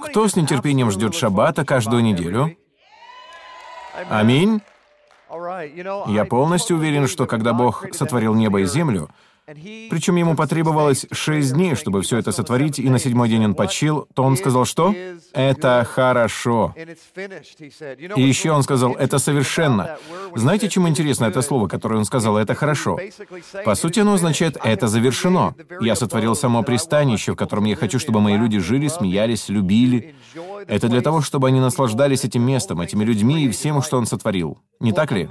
Кто с нетерпением ждет шаббата каждую неделю? Аминь. Я полностью уверен, что когда Бог сотворил небо и землю, причем ему потребовалось шесть дней, чтобы все это сотворить, и на седьмой день он почил, то он сказал, что? Это хорошо. И еще он сказал, это совершенно. Знаете, чем интересно это слово, которое он сказал, это хорошо? По сути, оно означает «это завершено». Я сотворил само пристанище, в котором я хочу, чтобы мои люди жили, смеялись, любили. Это для того, чтобы они наслаждались этим местом, этими людьми и всем, что он сотворил. Не так ли?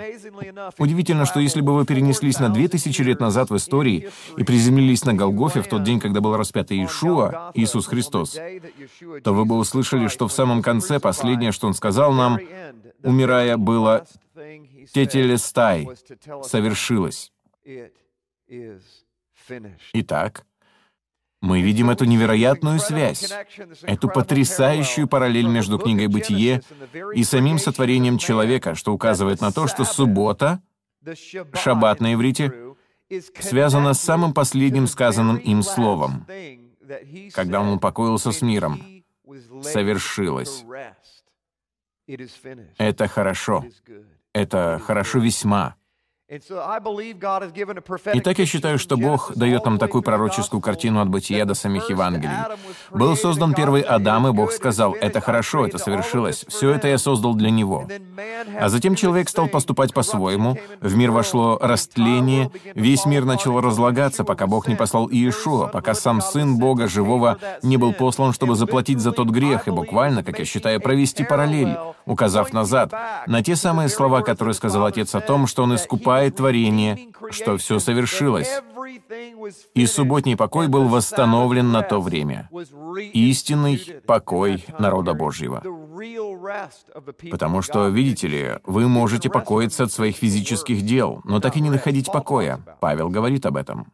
Удивительно, что если бы вы перенеслись на две тысячи лет назад в истории и приземлились на Голгофе в тот день, когда был распят Иешуа, Иисус Христос, то вы бы услышали, что в самом конце последнее, что Он сказал нам, умирая, было «Тетелестай» — «совершилось». Итак, мы видим эту невероятную связь, эту потрясающую параллель между книгой «Бытие» и самим сотворением человека, что указывает на то, что суббота, шаббат на иврите, связана с самым последним сказанным им словом, когда он упокоился с миром. Совершилось. Это хорошо. Это хорошо весьма. Итак, я считаю, что Бог дает нам такую пророческую картину от бытия до самих Евангелий. Был создан первый Адам, и Бог сказал, «Это хорошо, это совершилось, все это я создал для него». А затем человек стал поступать по-своему, в мир вошло растление, весь мир начал разлагаться, пока Бог не послал Иешуа, пока сам Сын Бога Живого не был послан, чтобы заплатить за тот грех, и буквально, как я считаю, провести параллель, указав назад, на те самые слова, которые сказал Отец о том, что Он искупает открывает творение, что все совершилось. И субботний покой был восстановлен на то время. Истинный покой народа Божьего. Потому что, видите ли, вы можете покоиться от своих физических дел, но так и не находить покоя. Павел говорит об этом.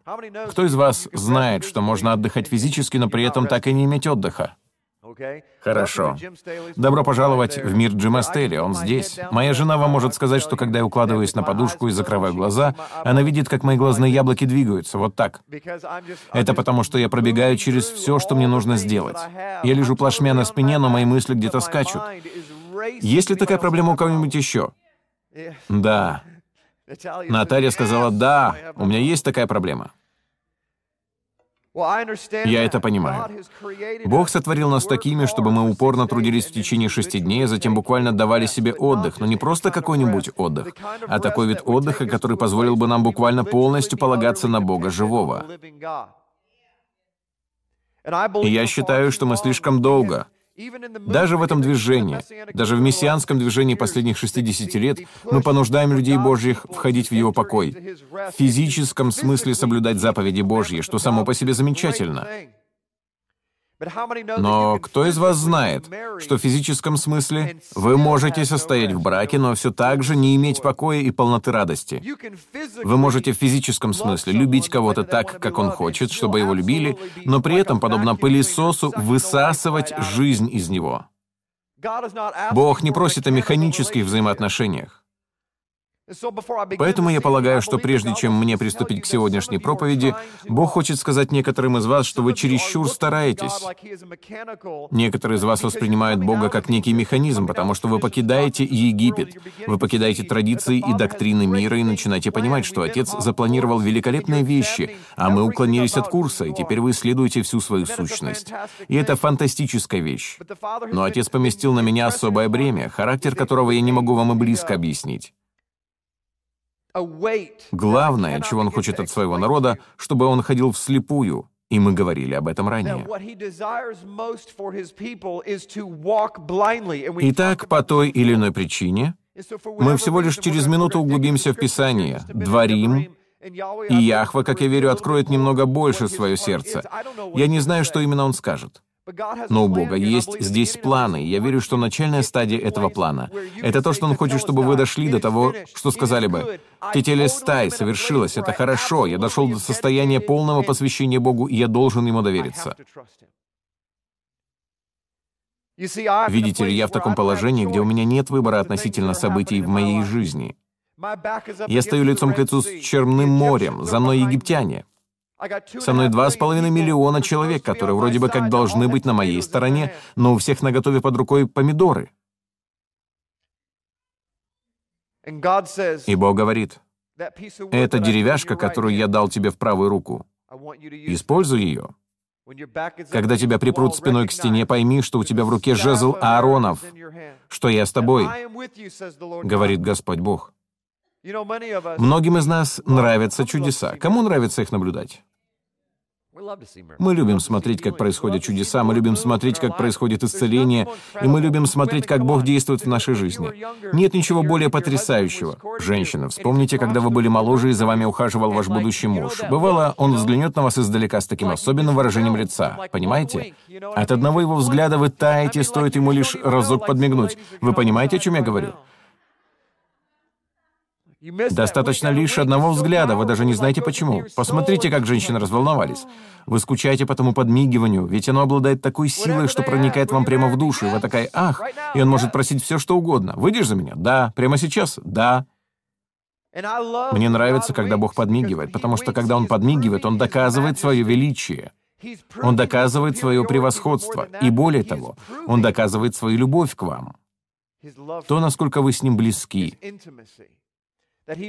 Кто из вас знает, что можно отдыхать физически, но при этом так и не иметь отдыха? Хорошо. Добро пожаловать в мир Джима Стейли, он здесь. Моя жена вам может сказать, что когда я укладываюсь на подушку и закрываю глаза, она видит, как мои глазные яблоки двигаются, вот так. Это потому, что я пробегаю через все, что мне нужно сделать. Я лежу плашмя на спине, но мои мысли где-то скачут. Есть ли такая проблема у кого-нибудь еще? Да. Наталья сказала, да, у меня есть такая проблема. Я это понимаю. Бог сотворил нас такими, чтобы мы упорно трудились в течение шести дней, а затем буквально давали себе отдых, но не просто какой-нибудь отдых, а такой вид отдыха, который позволил бы нам буквально полностью полагаться на Бога живого. И я считаю, что мы слишком долго, даже в этом движении, даже в мессианском движении последних 60 лет, мы понуждаем людей Божьих входить в его покой, в физическом смысле соблюдать заповеди Божьи, что само по себе замечательно. Но кто из вас знает, что в физическом смысле вы можете состоять в браке, но все так же не иметь покоя и полноты радости? Вы можете в физическом смысле любить кого-то так, как он хочет, чтобы его любили, но при этом, подобно пылесосу, высасывать жизнь из него. Бог не просит о механических взаимоотношениях. Поэтому я полагаю, что прежде чем мне приступить к сегодняшней проповеди, Бог хочет сказать некоторым из вас, что вы чересчур стараетесь. Некоторые из вас воспринимают Бога как некий механизм, потому что вы покидаете Египет, вы покидаете традиции и доктрины мира и начинаете понимать, что Отец запланировал великолепные вещи, а мы уклонились от курса, и теперь вы исследуете всю свою сущность. И это фантастическая вещь. Но Отец поместил на меня особое бремя, характер которого я не могу вам и близко объяснить. Главное, чего он хочет от своего народа, чтобы он ходил вслепую, и мы говорили об этом ранее. Итак, по той или иной причине, мы всего лишь через минуту углубимся в Писание, дворим, и Яхва, как я верю, откроет немного больше свое сердце. Я не знаю, что именно он скажет. Но у Бога есть здесь планы, я верю, что начальная стадия этого плана — это то, что Он хочет, чтобы вы дошли до того, что сказали бы, «Тетелестай, совершилось, это хорошо, я дошел до состояния полного посвящения Богу, и я должен Ему довериться». Видите ли, я в таком положении, где у меня нет выбора относительно событий в моей жизни. Я стою лицом к лицу с Черным морем, за мной египтяне. Со мной два с половиной миллиона человек, которые вроде бы как должны быть на моей стороне, но у всех наготове под рукой помидоры. И Бог говорит, «Эта деревяшка, которую я дал тебе в правую руку, используй ее. Когда тебя припрут спиной к стене, пойми, что у тебя в руке жезл Ааронов, что я с тобой, говорит Господь Бог. Многим из нас нравятся чудеса. Кому нравится их наблюдать? Мы любим смотреть, как происходят чудеса, мы любим смотреть, как происходит исцеление, и мы любим смотреть, как Бог действует в нашей жизни. Нет ничего более потрясающего. Женщина, вспомните, когда вы были моложе и за вами ухаживал ваш будущий муж. Бывало, он взглянет на вас издалека с таким особенным выражением лица. Понимаете? От одного его взгляда вы таете, стоит ему лишь разок подмигнуть. Вы понимаете, о чем я говорю? Достаточно лишь одного взгляда, вы даже не знаете почему. Посмотрите, как женщины разволновались. Вы скучаете по тому подмигиванию, ведь оно обладает такой силой, что проникает вам прямо в душу, и вы такая «ах», и он может просить все, что угодно. «Выйдешь за меня?» «Да». «Прямо сейчас?» «Да». Мне нравится, когда Бог подмигивает, потому что когда Он подмигивает, Он доказывает свое величие. Он доказывает свое превосходство. И более того, Он доказывает свою любовь к вам. То, насколько вы с Ним близки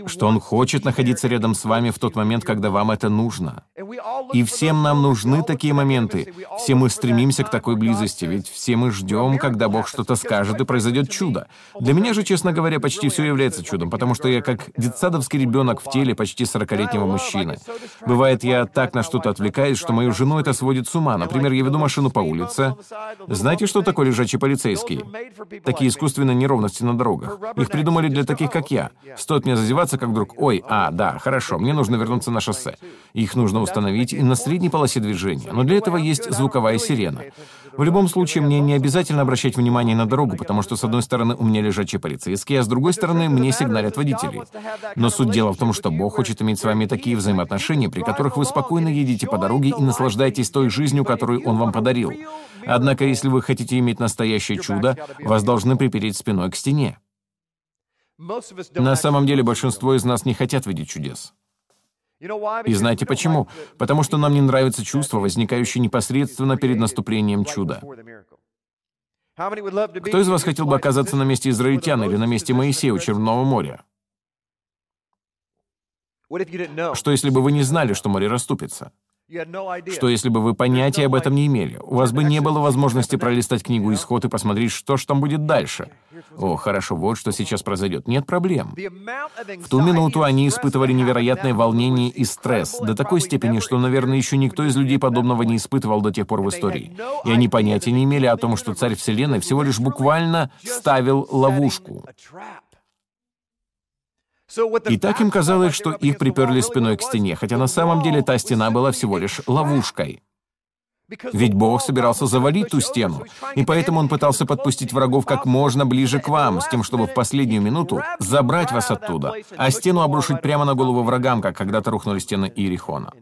что Он хочет находиться рядом с вами в тот момент, когда вам это нужно. И всем нам нужны такие моменты. Все мы стремимся к такой близости, ведь все мы ждем, когда Бог что-то скажет и произойдет чудо. Для меня же, честно говоря, почти все является чудом, потому что я как детсадовский ребенок в теле почти 40-летнего мужчины. Бывает, я так на что-то отвлекаюсь, что мою жену это сводит с ума. Например, я веду машину по улице. Знаете, что такое лежачий полицейский? Такие искусственные неровности на дорогах. Их придумали для таких, как я. Стоит мне зазеваться, как вдруг, ой, а, да, хорошо, мне нужно вернуться на шоссе. Их нужно установить и на средней полосе движения, но для этого есть звуковая сирена. В любом случае, мне не обязательно обращать внимание на дорогу, потому что, с одной стороны, у меня лежачие полицейские, а с другой стороны, мне сигналят водители. Но суть дела в том, что Бог хочет иметь с вами такие взаимоотношения, при которых вы спокойно едете по дороге и наслаждаетесь той жизнью, которую Он вам подарил. Однако, если вы хотите иметь настоящее чудо, вас должны припереть спиной к стене. На самом деле большинство из нас не хотят видеть чудес. И знаете почему? Потому что нам не нравится чувство, возникающее непосредственно перед наступлением чуда. Кто из вас хотел бы оказаться на месте израильтян или на месте Моисея у Черного моря? Что если бы вы не знали, что море расступится? Что если бы вы понятия об этом не имели? У вас бы не было возможности пролистать книгу «Исход» и посмотреть, что ж там будет дальше. О, хорошо, вот что сейчас произойдет. Нет проблем. В ту минуту они испытывали невероятное волнение и стресс, до такой степени, что, наверное, еще никто из людей подобного не испытывал до тех пор в истории. И они понятия не имели о том, что царь Вселенной всего лишь буквально ставил ловушку. И так им казалось, что их приперли спиной к стене, хотя на самом деле та стена была всего лишь ловушкой. Ведь Бог собирался завалить ту стену, и поэтому Он пытался подпустить врагов как можно ближе к вам, с тем, чтобы в последнюю минуту забрать вас оттуда, а стену обрушить прямо на голову врагам, как когда-то рухнули стены Иерихона.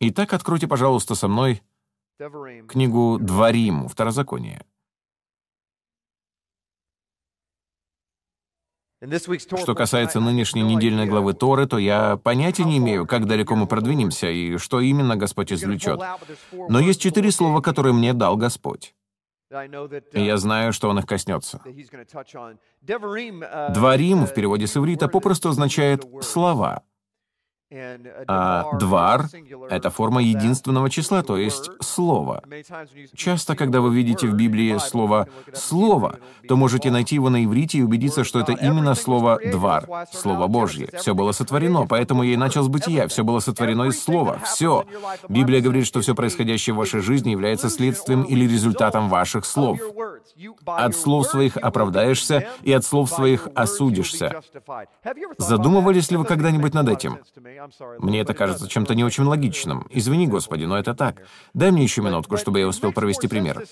Итак, откройте, пожалуйста, со мной книгу «Дворим», Второзаконие. Что касается нынешней недельной главы Торы, то я понятия не имею, как далеко мы продвинемся и что именно Господь извлечет. Но есть четыре слова, которые мне дал Господь. И я знаю, что Он их коснется. Дворим в переводе с иврита попросту означает «слова». А двар — это форма единственного числа, то есть слово. Часто, когда вы видите в Библии слово «слово», то можете найти его на иврите и убедиться, что это именно слово «двар», слово Божье. Все было сотворено, поэтому я и начал с бытия. Все было сотворено из слова. Все. Библия говорит, что все происходящее в вашей жизни является следствием или результатом ваших слов. От слов своих оправдаешься, и от слов своих осудишься. Задумывались ли вы когда-нибудь над этим? Мне это кажется чем-то не очень логичным. Извини, Господи, но это так. Дай мне еще минутку, чтобы я успел провести пример.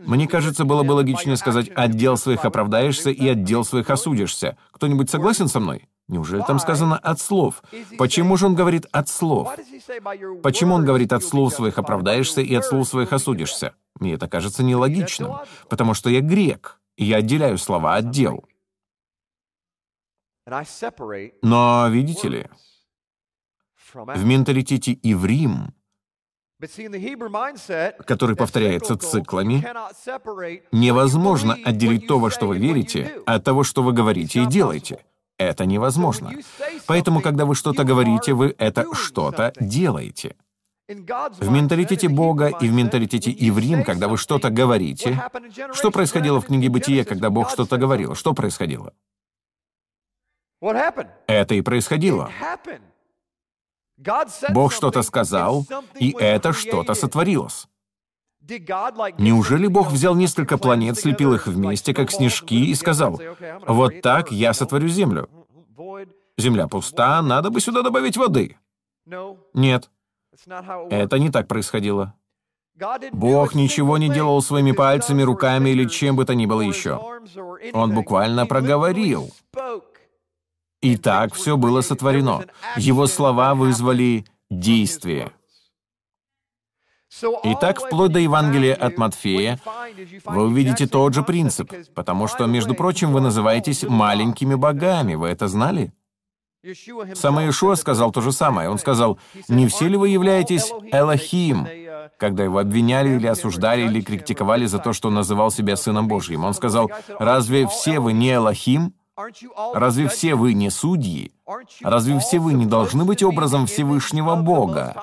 Мне кажется, было бы логичнее сказать «отдел своих оправдаешься» и «отдел своих осудишься». Кто-нибудь согласен со мной? Неужели там сказано «от слов»? Почему же он говорит «от слов»? Почему он говорит «от слов своих оправдаешься» и «от слов своих осудишься»? Мне это кажется нелогичным, потому что я грек. Я отделяю слова от дел. Но, видите ли, в менталитете иврим, который повторяется циклами, невозможно отделить то, во что вы верите, от того, что вы говорите и делаете. Это невозможно. Поэтому, когда вы что-то говорите, вы это что-то делаете. В менталитете Бога и в менталитете Иврим, когда вы что-то говорите, что происходило в книге Бытия, когда Бог что-то говорил? Что происходило? Это и происходило. Бог что-то сказал, и это что-то сотворилось. Неужели Бог взял несколько планет, слепил их вместе, как снежки, и сказал, «Вот так я сотворю Землю»? Земля пуста, надо бы сюда добавить воды. Нет. Это не так происходило. Бог ничего не делал своими пальцами, руками или чем бы то ни было еще. Он буквально проговорил. И так все было сотворено. Его слова вызвали действие. Итак, вплоть до Евангелия от Матфея, вы увидите тот же принцип, потому что, между прочим, вы называетесь маленькими богами. Вы это знали? Сам Иешуа сказал то же самое. Он сказал, «Не все ли вы являетесь Элохим?» Когда его обвиняли или осуждали, или критиковали за то, что он называл себя Сыном Божьим. Он сказал, «Разве все вы не Элохим?» Разве все вы не судьи? Разве все вы не должны быть образом Всевышнего Бога?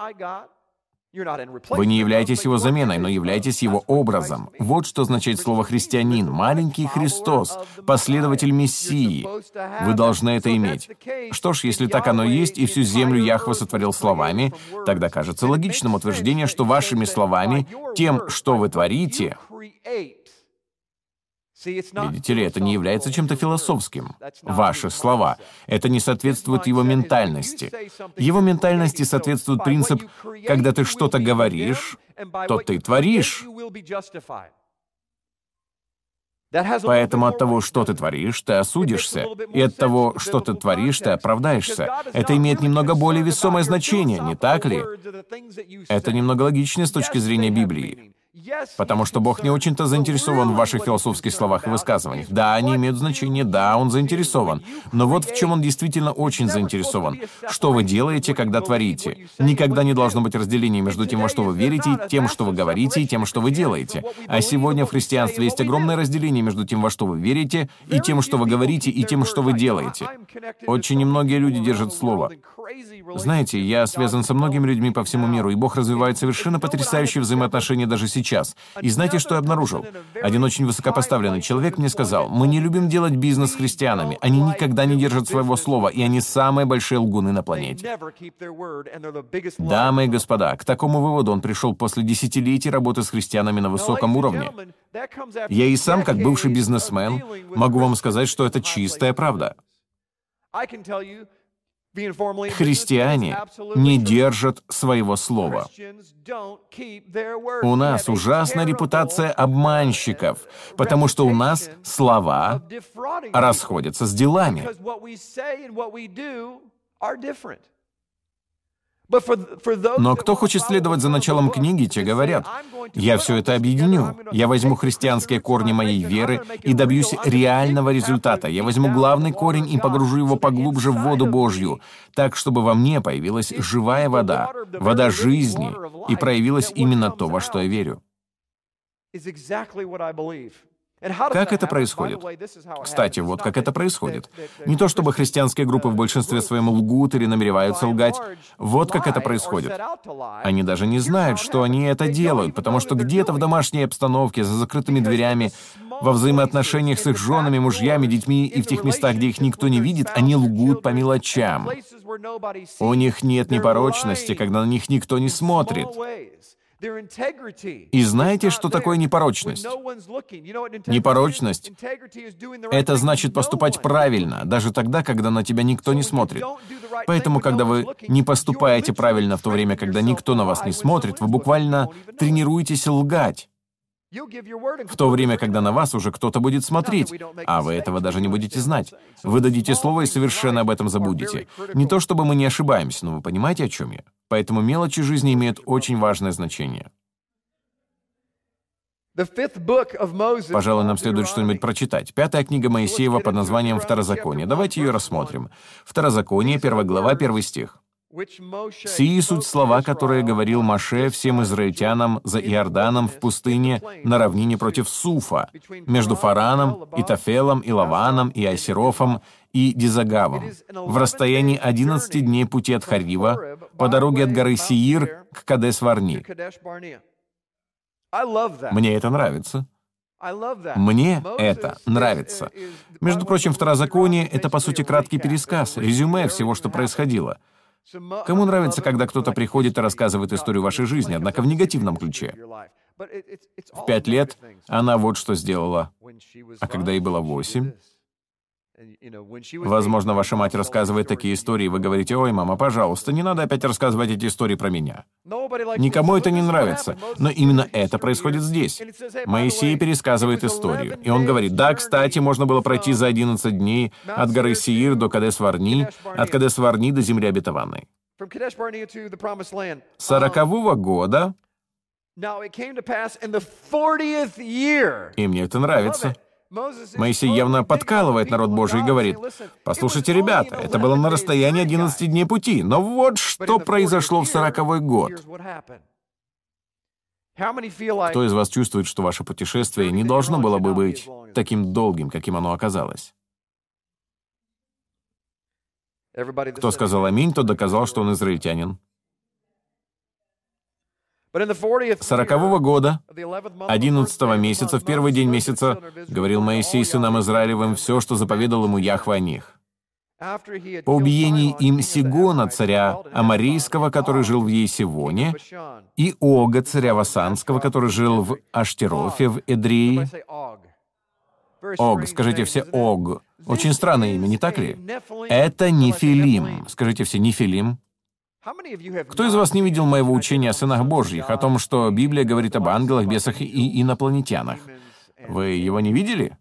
Вы не являетесь его заменой, но являетесь его образом. Вот что означает слово «христианин». Маленький Христос, последователь Мессии. Вы должны это иметь. Что ж, если так оно есть, и всю землю Яхва сотворил словами, тогда кажется логичным утверждение, что вашими словами, тем, что вы творите, Видите ли, это не является чем-то философским. Ваши слова. Это не соответствует его ментальности. Его ментальности соответствует принцип, когда ты что-то говоришь, то ты творишь. Поэтому от того, что ты творишь, ты осудишься, и от того, что ты творишь, ты оправдаешься. Это имеет немного более весомое значение, не так ли? Это немного логично с точки зрения Библии. Потому что Бог не очень-то заинтересован в ваших философских словах и высказываниях. Да, они имеют значение, да, Он заинтересован. Но вот в чем Он действительно очень заинтересован. Что вы делаете, когда творите? Никогда не должно быть разделения между тем, во что вы верите, тем, что вы говорите, и тем, что вы делаете. А сегодня в христианстве есть огромное разделение между тем, во что вы верите, и тем, что вы говорите, и тем, что вы делаете. Очень немногие люди держат слово. Знаете, я связан со многими людьми по всему миру, и Бог развивает совершенно потрясающие взаимоотношения даже сейчас. И знаете, что я обнаружил? Один очень высокопоставленный человек мне сказал, «Мы не любим делать бизнес с христианами. Они никогда не держат своего слова, и они самые большие лгуны на планете». Дамы и господа, к такому выводу он пришел после десятилетий работы с христианами на высоком уровне. Я и сам, как бывший бизнесмен, могу вам сказать, что это чистая правда. Христиане не держат своего слова. У нас ужасная репутация обманщиков, потому что у нас слова расходятся с делами. Но кто хочет следовать за началом книги, те говорят, «Я все это объединю. Я возьму христианские корни моей веры и добьюсь реального результата. Я возьму главный корень и погружу его поглубже в воду Божью, так, чтобы во мне появилась живая вода, вода жизни, и проявилось именно то, во что я верю». Как это происходит? Кстати, вот как это происходит. Не то чтобы христианские группы в большинстве своем лгут или намереваются лгать. Вот как это происходит. Они даже не знают, что они это делают, потому что где-то в домашней обстановке, за закрытыми дверями, во взаимоотношениях с их женами, мужьями, детьми и в тех местах, где их никто не видит, они лгут по мелочам. У них нет непорочности, когда на них никто не смотрит. И знаете, что такое непорочность? Непорочность — это значит поступать правильно, даже тогда, когда на тебя никто не смотрит. Поэтому, когда вы не поступаете правильно в то время, когда никто на вас не смотрит, вы буквально тренируетесь лгать. В то время, когда на вас уже кто-то будет смотреть, а вы этого даже не будете знать. Вы дадите слово и совершенно об этом забудете. Не то чтобы мы не ошибаемся, но вы понимаете, о чем я? Поэтому мелочи жизни имеют очень важное значение. Пожалуй, нам следует что-нибудь прочитать. Пятая книга Моисеева под названием «Второзаконие». Давайте ее рассмотрим. Второзаконие, первая глава, первый стих. «Сии суть слова, которые говорил Маше всем израильтянам за Иорданом в пустыне на равнине против Суфа, между Фараном, и Тафелом, и Лаваном, и Айсерофом, и Дизагавом, в расстоянии 11 дней пути от Харива, по дороге от горы Сиир к Кадес-Варни». Мне это нравится. Мне это нравится. Между прочим, Второзаконие — это, по сути, краткий пересказ, резюме всего, что происходило. Кому нравится, когда кто-то приходит и рассказывает историю вашей жизни, однако в негативном ключе? В пять лет она вот что сделала. А когда ей было восемь, Возможно, ваша мать рассказывает такие истории, и вы говорите, «Ой, мама, пожалуйста, не надо опять рассказывать эти истории про меня». Никому это не нравится, но именно это происходит здесь. Моисей пересказывает историю, и он говорит, «Да, кстати, можно было пройти за 11 дней от горы Сиир до Кадес-Варни, от Кадес-Варни до земли обетованной». Сорокового года и мне это нравится. Моисей явно подкалывает народ Божий и говорит, «Послушайте, ребята, это было на расстоянии 11 дней пути, но вот что произошло в сороковой год». Кто из вас чувствует, что ваше путешествие не должно было бы быть таким долгим, каким оно оказалось? Кто сказал «Аминь», тот доказал, что он израильтянин. Сорокового года, одиннадцатого месяца, в первый день месяца, говорил Моисей сынам Израилевым все, что заповедал ему Яхва о них. По убиении им Сигона, царя Амарийского, который жил в Есивоне, и Ога, царя Васанского, который жил в Аштерофе, в Эдрии. Ог, скажите все Ог. Очень странное имя, не так ли? Это Нефилим. Скажите все Нефилим. Кто из вас не видел моего учения о сынах Божьих, о том, что Библия говорит об ангелах, бесах и инопланетянах? Вы его не видели?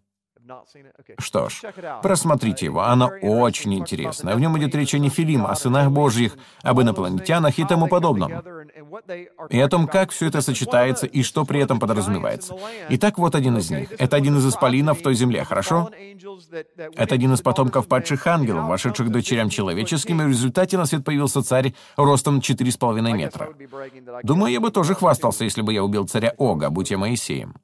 Что ж, просмотрите его, оно очень интересное. В нем идет речь о Нефилим, о сынах Божьих, об инопланетянах и тому подобном. И о том, как все это сочетается и что при этом подразумевается. Итак, вот один из них. Это один из исполинов в той земле, хорошо? Это один из потомков падших ангелов, вошедших дочерям человеческим, и в результате на свет появился царь ростом 4,5 метра. Думаю, я бы тоже хвастался, если бы я убил царя Ога, будь я Моисеем.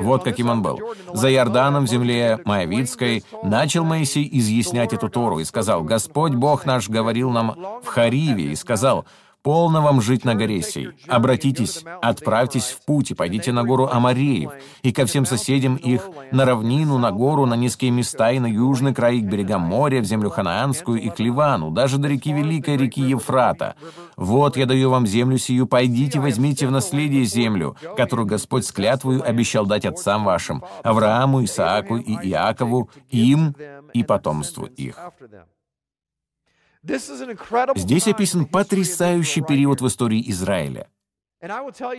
Вот каким он был. За Иорданом в земле Моавицкой начал Моисей изъяснять эту Тору и сказал, «Господь Бог наш говорил нам в Хариве и сказал, Полно вам жить на горе сей. Обратитесь, отправьтесь в путь и пойдите на гору Амареев, и ко всем соседям их, на равнину, на гору, на низкие места и на южный край к берегам моря, в землю Ханаанскую и к Ливану, даже до реки Великой, реки Евфрата. Вот я даю вам землю сию, пойдите, возьмите в наследие землю, которую Господь с клятвою обещал дать отцам вашим, Аврааму, Исааку и Иакову, им и потомству их. Здесь описан потрясающий период в истории Израиля.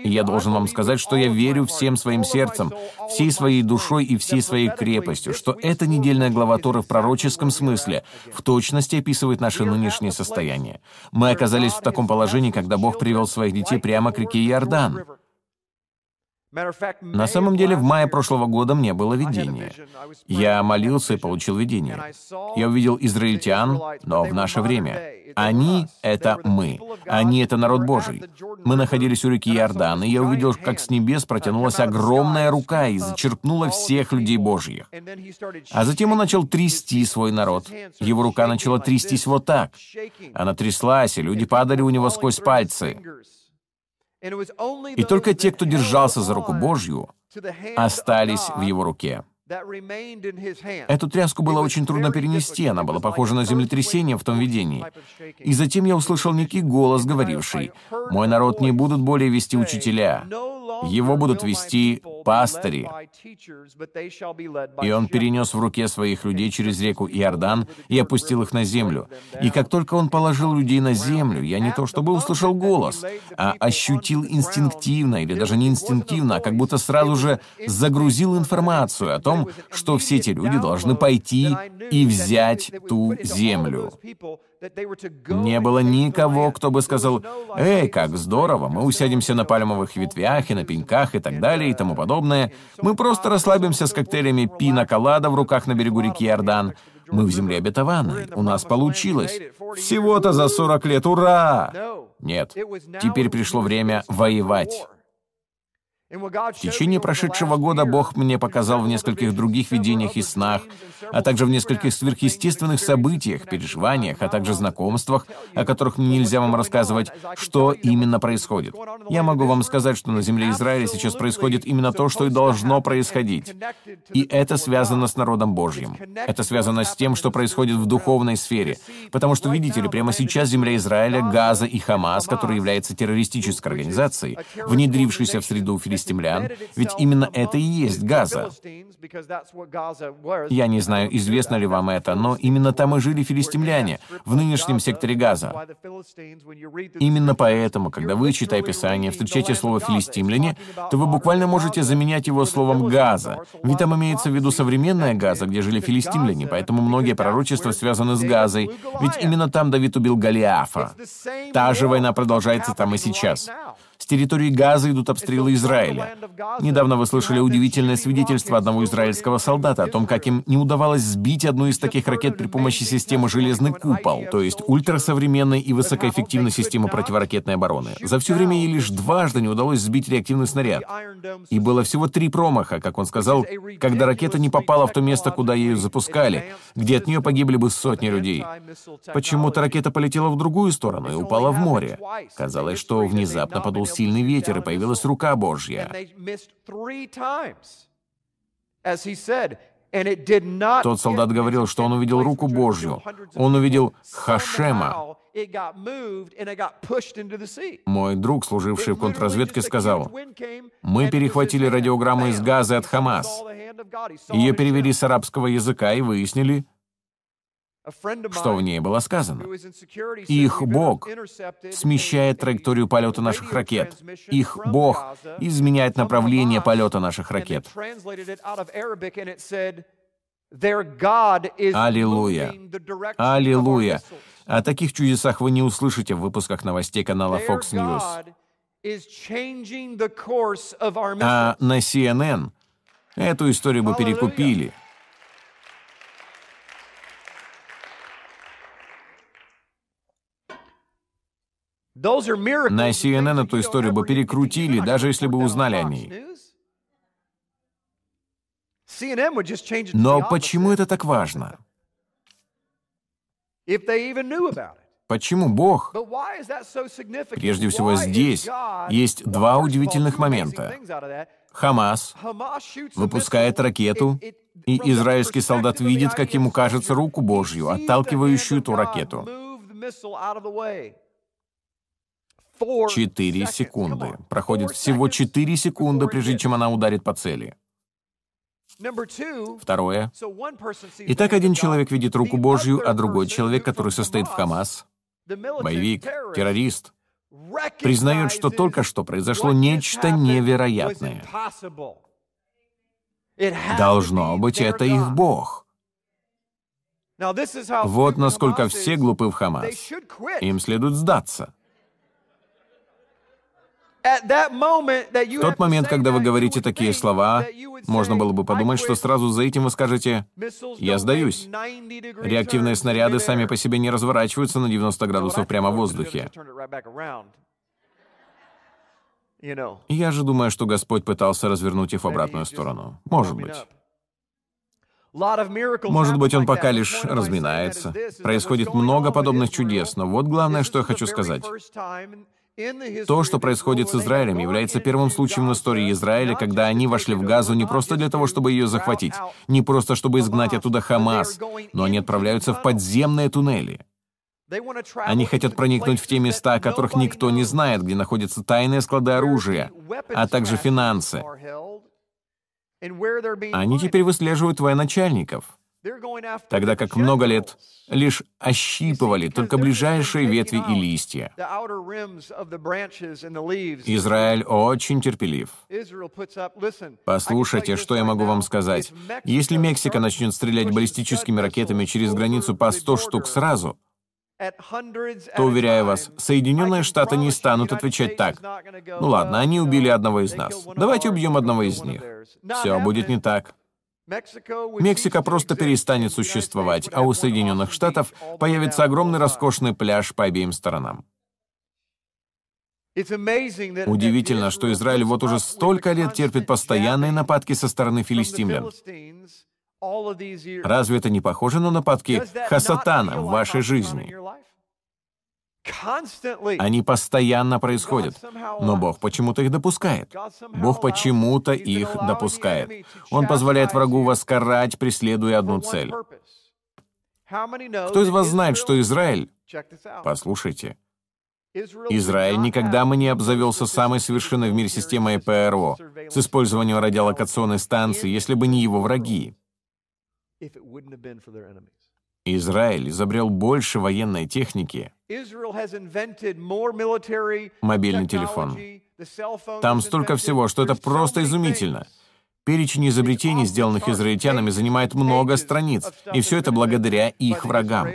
И я должен вам сказать, что я верю всем своим сердцем, всей своей душой и всей своей крепостью, что эта недельная глава Торы в пророческом смысле в точности описывает наше нынешнее состояние. Мы оказались в таком положении, когда Бог привел своих детей прямо к реке Иордан. На самом деле, в мае прошлого года мне было видение. Я молился и получил видение. Я увидел израильтян, но в наше время. Они — это мы. Они — это народ Божий. Мы находились у реки Иордан, и я увидел, как с небес протянулась огромная рука и зачерпнула всех людей Божьих. А затем он начал трясти свой народ. Его рука начала трястись вот так. Она тряслась, и люди падали у него сквозь пальцы. И только те, кто держался за руку Божью, остались в его руке. Эту тряску было очень трудно перенести, она была похожа на землетрясение в том видении. И затем я услышал некий голос, говоривший, «Мой народ не будут более вести учителя, его будут вести пастыри. И он перенес в руке своих людей через реку Иордан и опустил их на землю. И как только он положил людей на землю, я не то чтобы услышал голос, а ощутил инстинктивно, или даже не инстинктивно, а как будто сразу же загрузил информацию о том, что все эти люди должны пойти и взять ту землю. Не было никого, кто бы сказал, «Эй, как здорово, мы усядемся на пальмовых ветвях и на пеньках и так далее и тому подобное. Мы просто расслабимся с коктейлями пина-колада в руках на берегу реки Иордан. Мы в земле обетованной. У нас получилось. Всего-то за 40 лет. Ура!» Нет. Теперь пришло время воевать. В течение прошедшего года Бог мне показал в нескольких других видениях и снах, а также в нескольких сверхъестественных событиях, переживаниях, а также знакомствах, о которых мне нельзя вам рассказывать, что именно происходит. Я могу вам сказать, что на земле Израиля сейчас происходит именно то, что и должно происходить. И это связано с народом Божьим. Это связано с тем, что происходит в духовной сфере. Потому что, видите ли, прямо сейчас земля Израиля, Газа и Хамас, который является террористической организацией, внедрившейся в среду филистимлян, филистимлян, ведь именно это и есть Газа. Я не знаю, известно ли вам это, но именно там и жили филистимляне, в нынешнем секторе Газа. Именно поэтому, когда вы, читая Писание, встречаете слово «филистимляне», то вы буквально можете заменять его словом «Газа», ведь там имеется в виду современная Газа, где жили филистимляне, поэтому многие пророчества связаны с Газой, ведь именно там Давид убил Голиафа. Та же война продолжается там и сейчас. С территории Газа идут обстрелы Израиля. Недавно вы слышали удивительное свидетельство одного израильского солдата о том, как им не удавалось сбить одну из таких ракет при помощи системы «Железный купол», то есть ультрасовременной и высокоэффективной системы противоракетной обороны. За все время ей лишь дважды не удалось сбить реактивный снаряд. И было всего три промаха, как он сказал, когда ракета не попала в то место, куда ее запускали, где от нее погибли бы сотни людей. Почему-то ракета полетела в другую сторону и упала в море. Казалось, что внезапно подул сильный ветер, и появилась рука Божья. Тот солдат говорил, что он увидел руку Божью. Он увидел Хашема. Мой друг, служивший в контрразведке, сказал, «Мы перехватили радиограмму из Газы от Хамас. Ее перевели с арабского языка и выяснили, что в ней было сказано. Их Бог смещает траекторию полета наших ракет. Их Бог изменяет направление полета наших ракет. Аллилуйя! Аллилуйя! О таких чудесах вы не услышите в выпусках новостей канала Fox News. А на CNN эту историю бы перекупили. На CNN эту историю бы перекрутили, даже если бы узнали о ней. Но почему это так важно? Почему Бог? Прежде всего здесь есть два удивительных момента. Хамас выпускает ракету, и израильский солдат видит, как ему кажется руку Божью, отталкивающую ту ракету. Четыре секунды. Проходит всего четыре секунды, прежде чем она ударит по цели. Второе. Итак, один человек видит руку Божью, а другой человек, который состоит в Хамас, боевик, террорист, признает, что только что произошло нечто невероятное. Должно быть, это их Бог. Вот насколько все глупы в Хамас. Им следует сдаться. В тот момент, когда вы говорите такие слова, можно было бы подумать, что сразу за этим вы скажете «Я сдаюсь». Реактивные снаряды сами по себе не разворачиваются на 90 градусов прямо в воздухе. Я же думаю, что Господь пытался развернуть их в обратную сторону. Может быть. Может быть, он пока лишь разминается. Происходит много подобных чудес, но вот главное, что я хочу сказать. То, что происходит с Израилем, является первым случаем в истории Израиля, когда они вошли в Газу не просто для того, чтобы ее захватить, не просто чтобы изгнать оттуда Хамас, но они отправляются в подземные туннели. Они хотят проникнуть в те места, о которых никто не знает, где находятся тайные склады оружия, а также финансы. Они теперь выслеживают военачальников тогда как много лет лишь ощипывали только ближайшие ветви и листья. Израиль очень терпелив. Послушайте, что я могу вам сказать. Если Мексика начнет стрелять баллистическими ракетами через границу по 100 штук сразу, то, уверяю вас, Соединенные Штаты не станут отвечать так. Ну ладно, они убили одного из нас. Давайте убьем одного из них. Все будет не так. Мексика просто перестанет существовать, а у Соединенных Штатов появится огромный роскошный пляж по обеим сторонам. Удивительно, что Израиль вот уже столько лет терпит постоянные нападки со стороны филистимлян. Разве это не похоже на нападки Хасатана в вашей жизни? Они постоянно происходят, но Бог почему-то их допускает. Бог почему-то их допускает. Он позволяет врагу вас карать, преследуя одну цель. Кто из вас знает, что Израиль... Послушайте. Израиль никогда бы не обзавелся самой совершенной в мире системой ПРО с использованием радиолокационной станции, если бы не его враги. Израиль изобрел больше военной техники. Мобильный телефон. Там столько всего, что это просто изумительно. Перечень изобретений, сделанных израильтянами, занимает много страниц, и все это благодаря их врагам.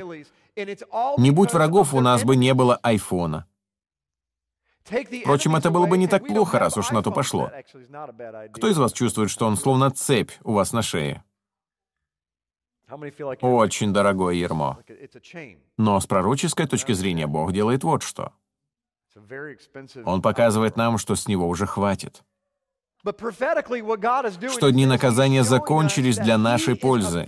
Не будь врагов, у нас бы не было айфона. Впрочем, это было бы не так плохо, раз уж на то пошло. Кто из вас чувствует, что он словно цепь у вас на шее? Очень дорогое ермо. Но с пророческой точки зрения Бог делает вот что. Он показывает нам, что с него уже хватит. Что дни наказания закончились для нашей пользы.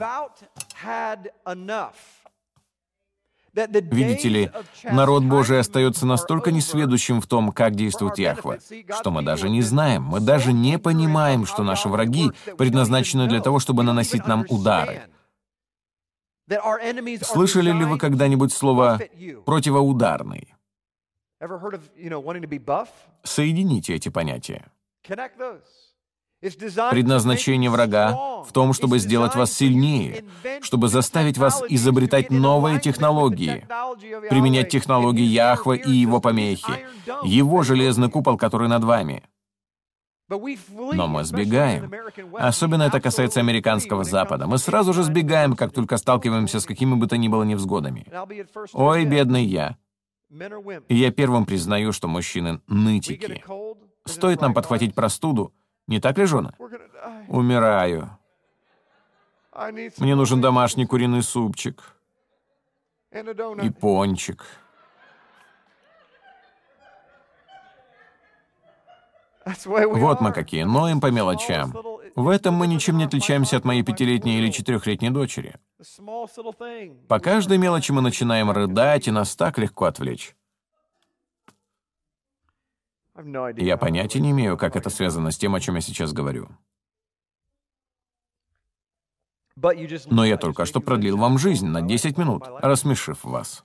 Видите ли, народ Божий остается настолько несведущим в том, как действует Яхва, что мы даже не знаем, мы даже не понимаем, что наши враги предназначены для того, чтобы наносить нам удары. Слышали ли вы когда-нибудь слово «противоударный»? Соедините эти понятия. Предназначение врага в том, чтобы сделать вас сильнее, чтобы заставить вас изобретать новые технологии, применять технологии Яхва и его помехи, его железный купол, который над вами. Но мы сбегаем. Особенно это касается американского Запада. Мы сразу же сбегаем, как только сталкиваемся с какими бы то ни было невзгодами. Ой, бедный я. И я первым признаю, что мужчины — нытики. Стоит нам подхватить простуду, не так ли, жена? Умираю. Мне нужен домашний куриный супчик. И пончик. Вот мы какие, ноем по мелочам. В этом мы ничем не отличаемся от моей пятилетней или четырехлетней дочери. По каждой мелочи мы начинаем рыдать, и нас так легко отвлечь. Я понятия не имею, как это связано с тем, о чем я сейчас говорю. Но я только что продлил вам жизнь на 10 минут, рассмешив вас.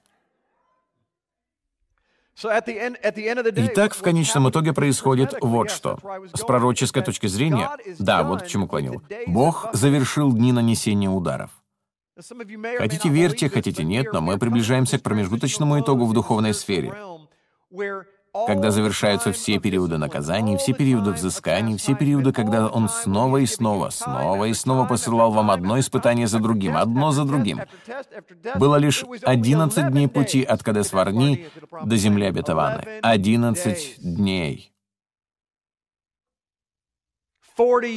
Итак, в конечном итоге происходит вот что. С пророческой точки зрения, да, вот к чему клонил. Бог завершил дни нанесения ударов. Хотите верьте, хотите нет, но мы приближаемся к промежуточному итогу в духовной сфере, когда завершаются все периоды наказаний, все периоды взысканий, все периоды, когда Он снова и снова, снова и снова посылал вам одно испытание за другим, одно за другим. Было лишь 11 дней пути от Кадес-Варни до земли обетованной. 11 дней.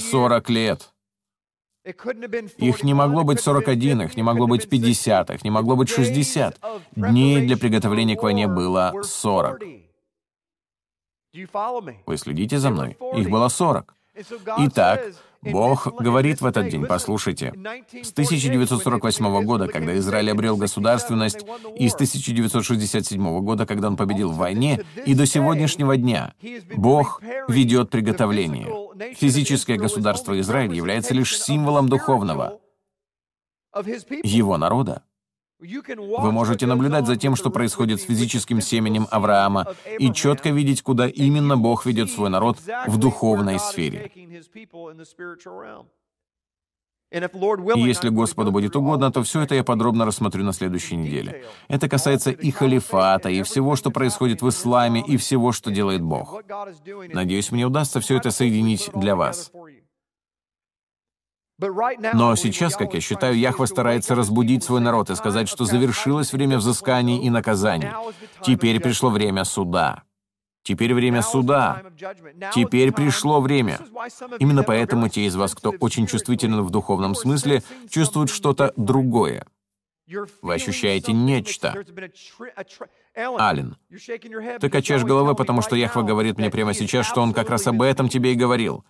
40 лет. Их не могло быть 41, их не могло быть 50, их не могло быть 60. Дней для приготовления к войне было 40. Вы следите за мной? Их было 40. Итак, Бог говорит в этот день, послушайте, с 1948 года, когда Израиль обрел государственность, и с 1967 года, когда он победил в войне, и до сегодняшнего дня Бог ведет приготовление. Физическое государство Израиль является лишь символом духовного, его народа. Вы можете наблюдать за тем, что происходит с физическим семенем Авраама, и четко видеть, куда именно Бог ведет свой народ в духовной сфере. И если Господу будет угодно, то все это я подробно рассмотрю на следующей неделе. Это касается и халифата, и всего, что происходит в исламе, и всего, что делает Бог. Надеюсь, мне удастся все это соединить для вас. Но сейчас, как я считаю, Яхва старается разбудить свой народ и сказать, что завершилось время взысканий и наказаний. Теперь пришло время суда. Теперь время суда. Теперь пришло время. Именно поэтому те из вас, кто очень чувствителен в духовном смысле, чувствуют что-то другое. Вы ощущаете нечто. Ален, ты качаешь головой, потому что Яхва говорит мне прямо сейчас, что он как раз об этом тебе и говорил.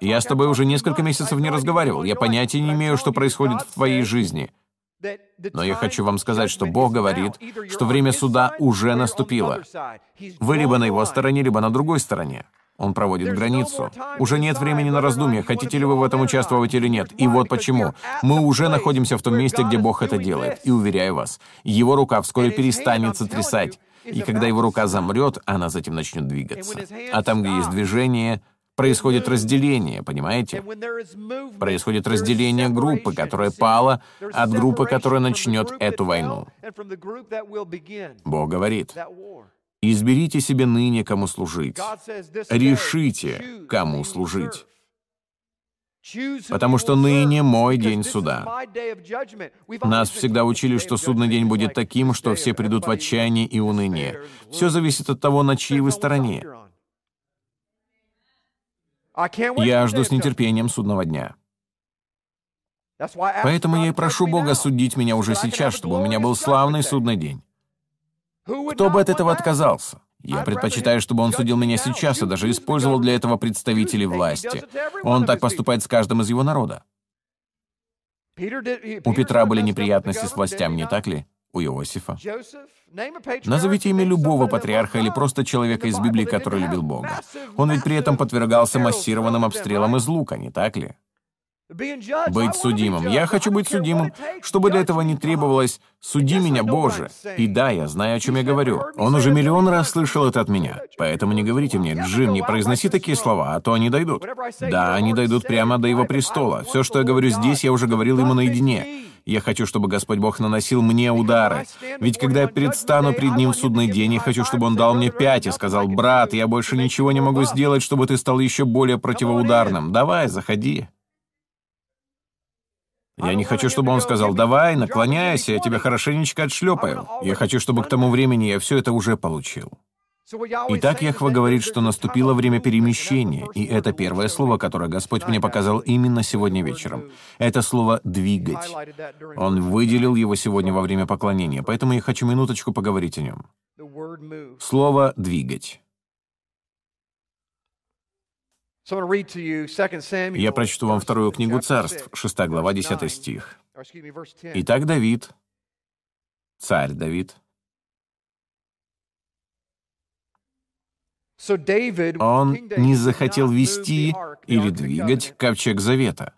Я с тобой уже несколько месяцев не разговаривал. Я понятия не имею, что происходит в твоей жизни. Но я хочу вам сказать, что Бог говорит, что время суда уже наступило. Вы либо на его стороне, либо на другой стороне. Он проводит границу. Уже нет времени на раздумья, хотите ли вы в этом участвовать или нет. И вот почему. Мы уже находимся в том месте, где Бог это делает. И уверяю вас, его рука вскоре перестанет сотрясать. И когда его рука замрет, она затем начнет двигаться. А там, где есть движение, происходит разделение, понимаете? Происходит разделение группы, которая пала, от группы, которая начнет эту войну. Бог говорит, «Изберите себе ныне, кому служить. Решите, кому служить». Потому что ныне мой день суда. Нас всегда учили, что судный день будет таким, что все придут в отчаяние и уныние. Все зависит от того, на чьей вы стороне. Я жду с нетерпением судного дня. Поэтому я и прошу Бога судить меня уже сейчас, чтобы у меня был славный судный день. Кто бы от этого отказался? Я предпочитаю, чтобы он судил меня сейчас и даже использовал для этого представителей власти. Он так поступает с каждым из его народа. У Петра были неприятности с властями, не так ли? У Иосифа. Назовите имя любого патриарха или просто человека из Библии, который любил Бога. Он ведь при этом подвергался массированным обстрелам из лука, не так ли? Быть судимым. Я хочу быть судимым. Чтобы для этого не требовалось «суди меня, Боже». И да, я знаю, о чем я говорю. Он уже миллион раз слышал это от меня. Поэтому не говорите мне, Джим, не произноси такие слова, а то они дойдут. Да, они дойдут прямо до его престола. Все, что я говорю здесь, я уже говорил ему наедине. Я хочу, чтобы Господь Бог наносил мне удары. Ведь когда я предстану пред Ним в судный день, я хочу, чтобы Он дал мне пять и сказал, «Брат, я больше ничего не могу сделать, чтобы ты стал еще более противоударным. Давай, заходи». Я не хочу, чтобы он сказал, давай, наклоняйся, я тебя хорошенечко отшлепаю. Я хочу, чтобы к тому времени я все это уже получил. Итак, Яхва говорит, что наступило время перемещения, и это первое слово, которое Господь мне показал именно сегодня вечером. Это слово «двигать». Он выделил его сегодня во время поклонения, поэтому я хочу минуточку поговорить о нем. Слово «двигать». Я прочту вам вторую книгу царств, 6 глава, 10 стих. Итак, Давид, царь Давид, он не захотел вести или двигать ковчег завета,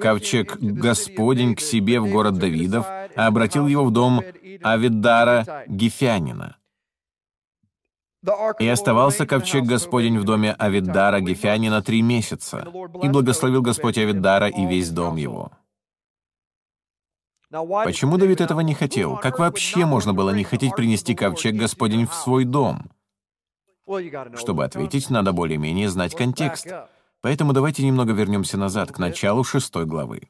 ковчег Господень к себе в город Давидов, а обратил его в дом Авидара Гефянина. И оставался ковчег Господень в доме Авиддара Гефянина три месяца, и благословил Господь Авиддара и весь дом его. Почему Давид этого не хотел? Как вообще можно было не хотеть принести ковчег Господень в свой дом? Чтобы ответить, надо более-менее знать контекст. Поэтому давайте немного вернемся назад, к началу шестой главы.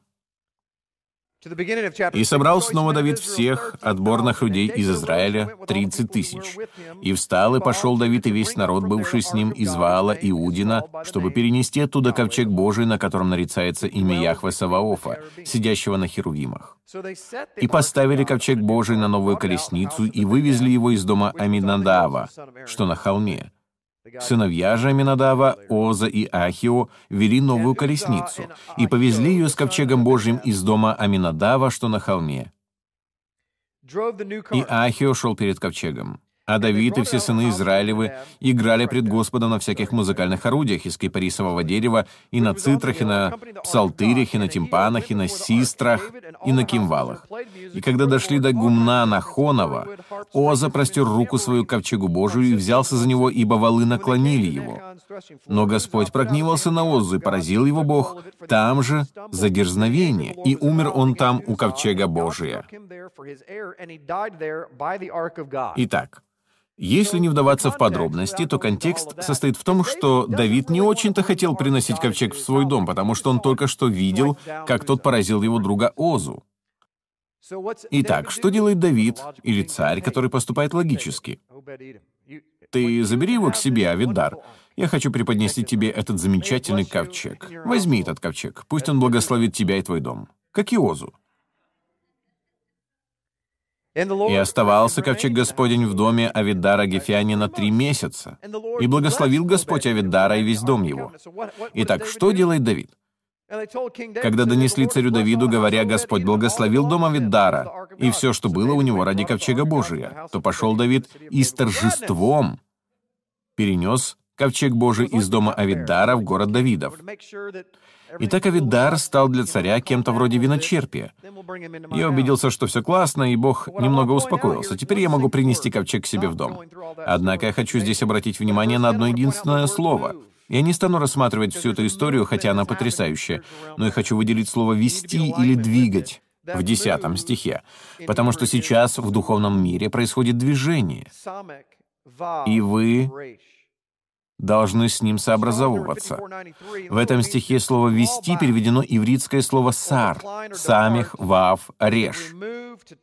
И собрал снова Давид всех отборных людей из Израиля, тридцать тысяч. И встал, и пошел Давид и весь народ, бывший с ним из Ваала Иудина, чтобы перенести оттуда ковчег Божий, на котором нарицается имя Яхве Саваофа, сидящего на херувимах. И поставили ковчег Божий на новую колесницу и вывезли его из дома Аминадава, что на холме, Сыновья же Аминадава, Оза и Ахио, вели новую колесницу и повезли ее с ковчегом Божьим из дома Аминадава, что на холме. И Ахио шел перед ковчегом. А Давид и все сыны Израилевы играли пред Господом на всяких музыкальных орудиях из кипарисового дерева, и на цитрах, и на псалтырях, и на тимпанах, и на систрах, и на кимвалах. И когда дошли до гумна Нахонова, Оза простер руку свою к ковчегу Божию и взялся за него, ибо валы наклонили его. Но Господь прогневался на Озу и поразил его Бог там же за дерзновение, и умер он там у ковчега Божия. Итак, Если не вдаваться в подробности, то контекст состоит в том, что Давид не очень-то хотел приносить ковчег в свой дом, потому что он только что видел, как тот поразил его друга Озу. Итак, что делает Давид или царь, который поступает логически? Ты забери его к себе, Авидар. Я хочу преподнести тебе этот замечательный ковчег. Возьми этот ковчег. Пусть он благословит тебя и твой дом. Как и Озу. И оставался ковчег Господень в доме Авидара Гефианина три месяца. И благословил Господь Авидара и весь дом его. Итак, что делает Давид? Когда донесли царю Давиду, говоря, «Господь благословил дом Авидара и все, что было у него ради ковчега Божия», то пошел Давид и с торжеством перенес ковчег Божий из дома Авидара в город Давидов. Итак, Авидар стал для царя кем-то вроде виночерпия. Я убедился, что все классно, и Бог немного успокоился. Теперь я могу принести ковчег к себе в дом. Однако я хочу здесь обратить внимание на одно единственное слово. Я не стану рассматривать всю эту историю, хотя она потрясающая, но я хочу выделить слово «вести» или «двигать» в десятом стихе, потому что сейчас в духовном мире происходит движение, и вы должны с ним сообразовываться. В этом стихе слово «вести» переведено ивритское слово «сар», «самих», «вав», «реш».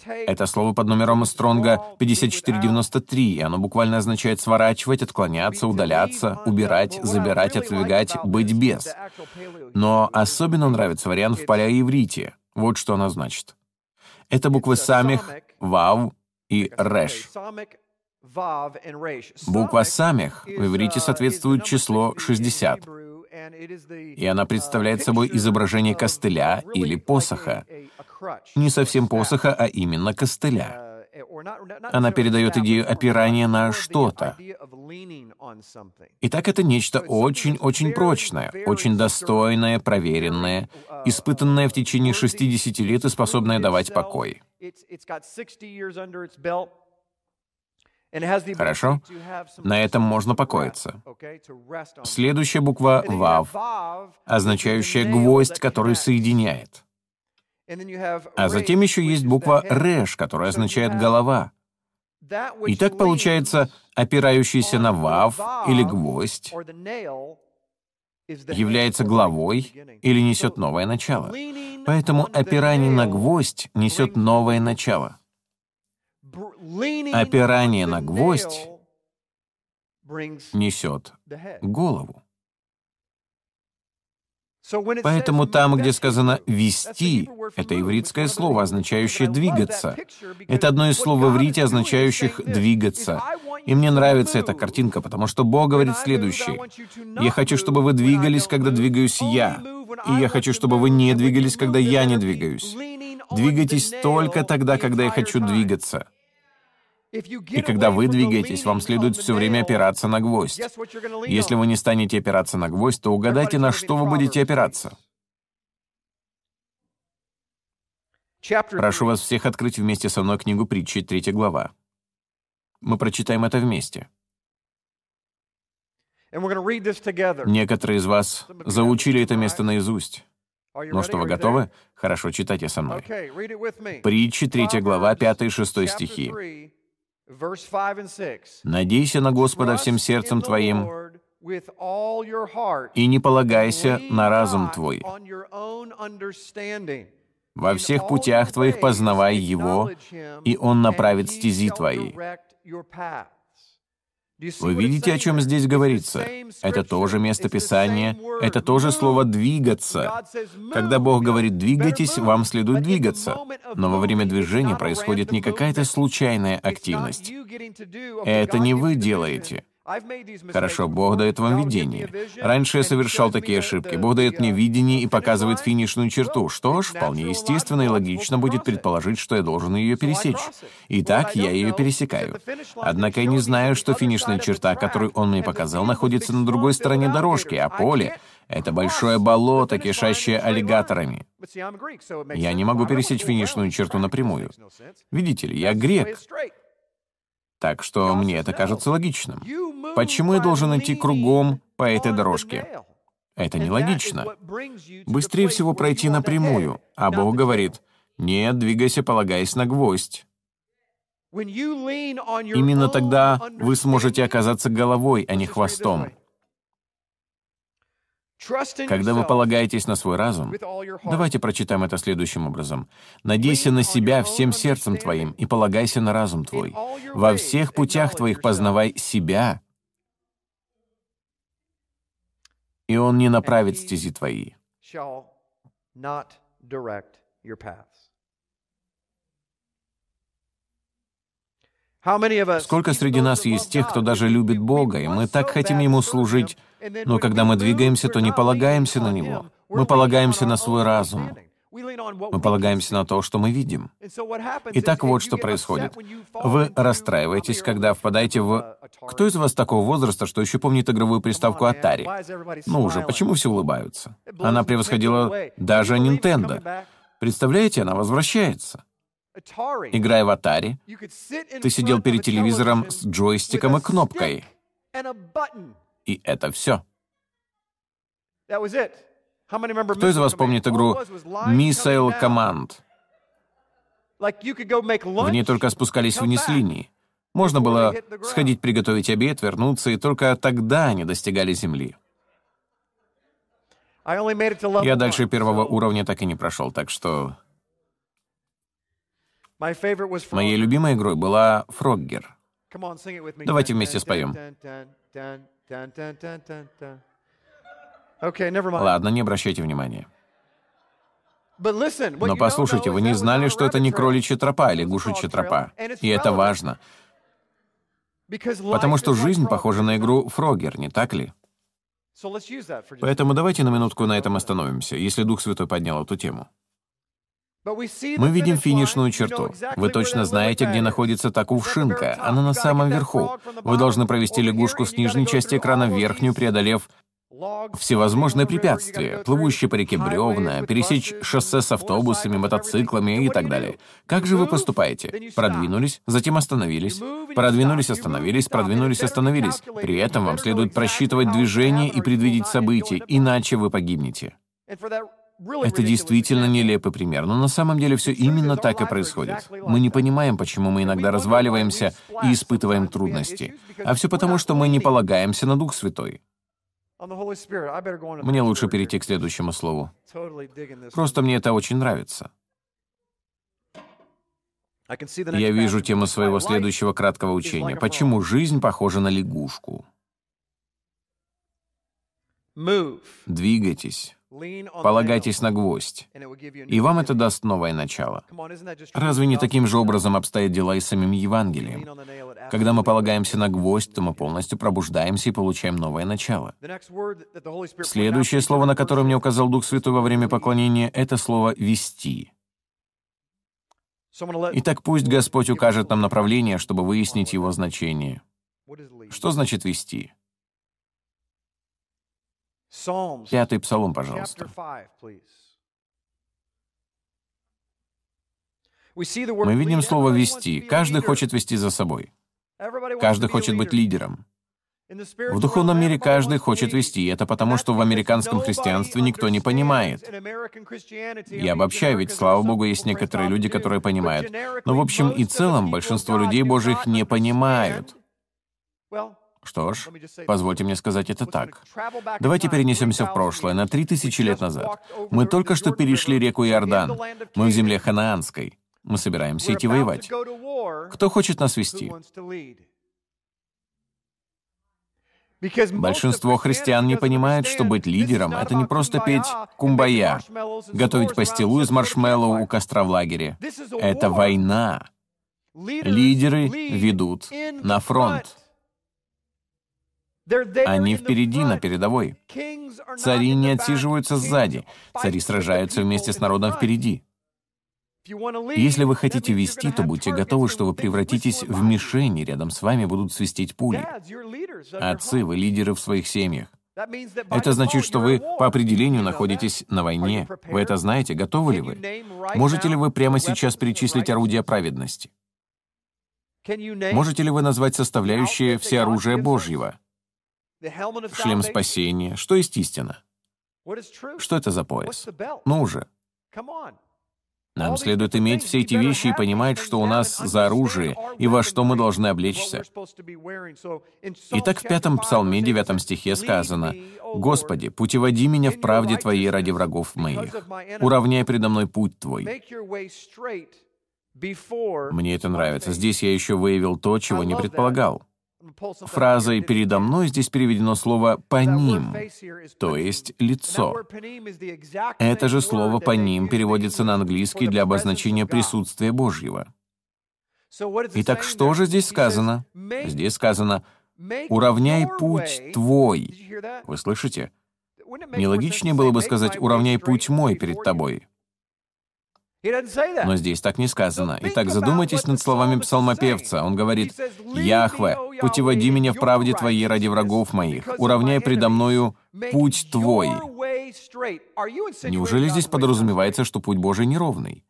Это слово под номером Стронга 5493, и оно буквально означает «сворачивать», «отклоняться», «удаляться», «убирать», «забирать», «отодвигать», «быть без». Но особенно нравится вариант в палеоиврите. Вот что оно значит. Это буквы «самих», «вав» и «реш». Буква «самих» в иврите соответствует число 60, и она представляет собой изображение костыля или посоха. Не совсем посоха, а именно костыля. Она передает идею опирания на что-то. Итак, это нечто очень-очень прочное, очень достойное, проверенное, испытанное в течение 60 лет и способное давать покой. Хорошо? На этом можно покоиться. Следующая буква «вав», означающая гвоздь, который соединяет. А затем еще есть буква «реш», которая означает «голова». И так получается, опирающийся на «вав» или «гвоздь» является главой или несет новое начало. Поэтому опирание на гвоздь несет новое начало. Опирание на гвоздь несет голову. Поэтому там, где сказано «вести», это ивритское слово, означающее «двигаться». Это одно из слов в иврите, означающих «двигаться». И мне нравится эта картинка, потому что Бог говорит следующее. «Я хочу, чтобы вы двигались, когда двигаюсь я, и я хочу, чтобы вы не двигались, когда я не двигаюсь. Двигайтесь только тогда, когда я хочу двигаться». И когда вы двигаетесь, вам следует все время опираться на гвоздь. Если вы не станете опираться на гвоздь, то угадайте, на что вы будете опираться. Прошу вас всех открыть вместе со мной книгу притчи, третья глава. Мы прочитаем это вместе. Некоторые из вас заучили это место наизусть. Ну что, вы готовы? Хорошо, читайте со мной. Притчи, третья глава, 5 и 6 стихи. «Надейся на Господа всем сердцем твоим и не полагайся на разум твой. Во всех путях твоих познавай Его, и Он направит стези твои». Вы видите, о чем здесь говорится? Это тоже место Писания, это тоже слово «двигаться». Когда Бог говорит «двигайтесь», вам следует двигаться. Но во время движения происходит не какая-то случайная активность. Это не вы делаете. Хорошо, Бог дает вам видение. Раньше я совершал такие ошибки. Бог дает мне видение и показывает финишную черту. Что ж, вполне естественно и логично будет предположить, что я должен ее пересечь. Итак, я ее пересекаю. Однако я не знаю, что финишная черта, которую Он мне показал, находится на другой стороне дорожки, а поле — это большое болото, кишащее аллигаторами. Я не могу пересечь финишную черту напрямую. Видите ли, я грек. Так что мне это кажется логичным. Почему я должен идти кругом по этой дорожке? Это нелогично. Быстрее всего пройти напрямую, а Бог говорит, «Нет, двигайся, полагаясь на гвоздь». Именно тогда вы сможете оказаться головой, а не хвостом. Когда вы полагаетесь на свой разум, давайте прочитаем это следующим образом. «Надейся на себя всем сердцем твоим и полагайся на разум твой. Во всех путях твоих познавай себя, и он не направит стези твои». Сколько среди нас есть тех, кто даже любит Бога, и мы так хотим Ему служить, но когда мы двигаемся, то не полагаемся на Него. Мы полагаемся на свой разум. Мы полагаемся на то, что мы видим. Итак, вот что происходит. Вы расстраиваетесь, когда впадаете в... Кто из вас такого возраста, что еще помнит игровую приставку Atari? Ну уже, почему все улыбаются? Она превосходила даже Nintendo. Представляете, она возвращается. Играя в Atari, ты сидел перед телевизором с джойстиком и кнопкой. И это все. Кто из вас помнит игру Missile Command? В ней только спускались вниз линии. Можно было сходить приготовить обед, вернуться, и только тогда они достигали земли. Я дальше первого уровня так и не прошел, так что Моей любимой игрой была Фроггер. Давайте вместе споем. Ладно, не обращайте внимания. Но послушайте, вы не знали, что это не кроличья тропа а лягушечья тропа. И это важно. Потому что жизнь похожа на игру Фрогер, не так ли? Поэтому давайте на минутку на этом остановимся, если Дух Святой поднял эту тему. Мы видим финишную черту. Вы точно знаете, где находится та кувшинка. Она на самом верху. Вы должны провести лягушку с нижней части экрана в верхнюю, преодолев всевозможные препятствия, плывущие по реке бревна, пересечь шоссе с автобусами, мотоциклами и так далее. Как же вы поступаете? Продвинулись, затем остановились, продвинулись, остановились, продвинулись, остановились. При этом вам следует просчитывать движение и предвидеть события, иначе вы погибнете. Это действительно нелепый пример, но на самом деле все именно так и происходит. Мы не понимаем, почему мы иногда разваливаемся и испытываем трудности. А все потому, что мы не полагаемся на Дух Святой. Мне лучше перейти к следующему слову. Просто мне это очень нравится. Я вижу тему своего следующего краткого учения. Почему жизнь похожа на лягушку? Двигайтесь. Полагайтесь на гвоздь, и вам это даст новое начало. Разве не таким же образом обстоят дела и с самим Евангелием? Когда мы полагаемся на гвоздь, то мы полностью пробуждаемся и получаем новое начало. Следующее слово, на которое мне указал Дух Святой во время поклонения, это слово «вести». Итак, пусть Господь укажет нам направление, чтобы выяснить его значение. Что значит «вести»? Пятый псалом, пожалуйста. Мы видим слово «вести». Каждый хочет вести за собой. Каждый хочет быть лидером. В духовном мире каждый хочет вести, это потому, что в американском христианстве никто не понимает. Я обобщаю, ведь, слава Богу, есть некоторые люди, которые понимают. Но в общем и целом большинство людей Божьих не понимают. Что ж, позвольте мне сказать это так. Давайте перенесемся в прошлое, на три тысячи лет назад. Мы только что перешли реку Иордан. Мы в земле ханаанской. Мы собираемся идти воевать. Кто хочет нас вести? Большинство христиан не понимает, что быть лидером — это не просто петь «кумбая», готовить пастилу из маршмеллоу у костра в лагере. Это война. Лидеры ведут на фронт. Они впереди, на передовой. Цари не отсиживаются сзади. Цари сражаются вместе с народом впереди. Если вы хотите вести, то будьте готовы, что вы превратитесь в мишени, рядом с вами будут свистеть пули. Отцы, вы лидеры в своих семьях. Это значит, что вы по определению находитесь на войне. Вы это знаете? Готовы ли вы? Можете ли вы прямо сейчас перечислить орудия праведности? Можете ли вы назвать составляющие всеоружия Божьего? Шлем спасения. Что есть истина? Что это за пояс? Ну уже. Нам следует иметь все эти вещи и понимать, что у нас за оружие и во что мы должны облечься. Итак, в пятом псалме, девятом стихе сказано, «Господи, путеводи меня в правде Твоей ради врагов моих, уравняй предо мной путь Твой». Мне это нравится. Здесь я еще выявил то, чего не предполагал. Фразой «передо мной» здесь переведено слово «по ним», то есть «лицо». Это же слово «по ним» переводится на английский для обозначения присутствия Божьего. Итак, что же здесь сказано? Здесь сказано «уравняй путь твой». Вы слышите? Нелогичнее было бы сказать «уравняй путь мой перед тобой». Но здесь так не сказано. Итак, задумайтесь над словами псалмопевца. Он говорит, «Яхве, путеводи меня в правде Твоей ради врагов моих, уравняй предо мною путь Твой». Неужели здесь подразумевается, что путь Божий неровный?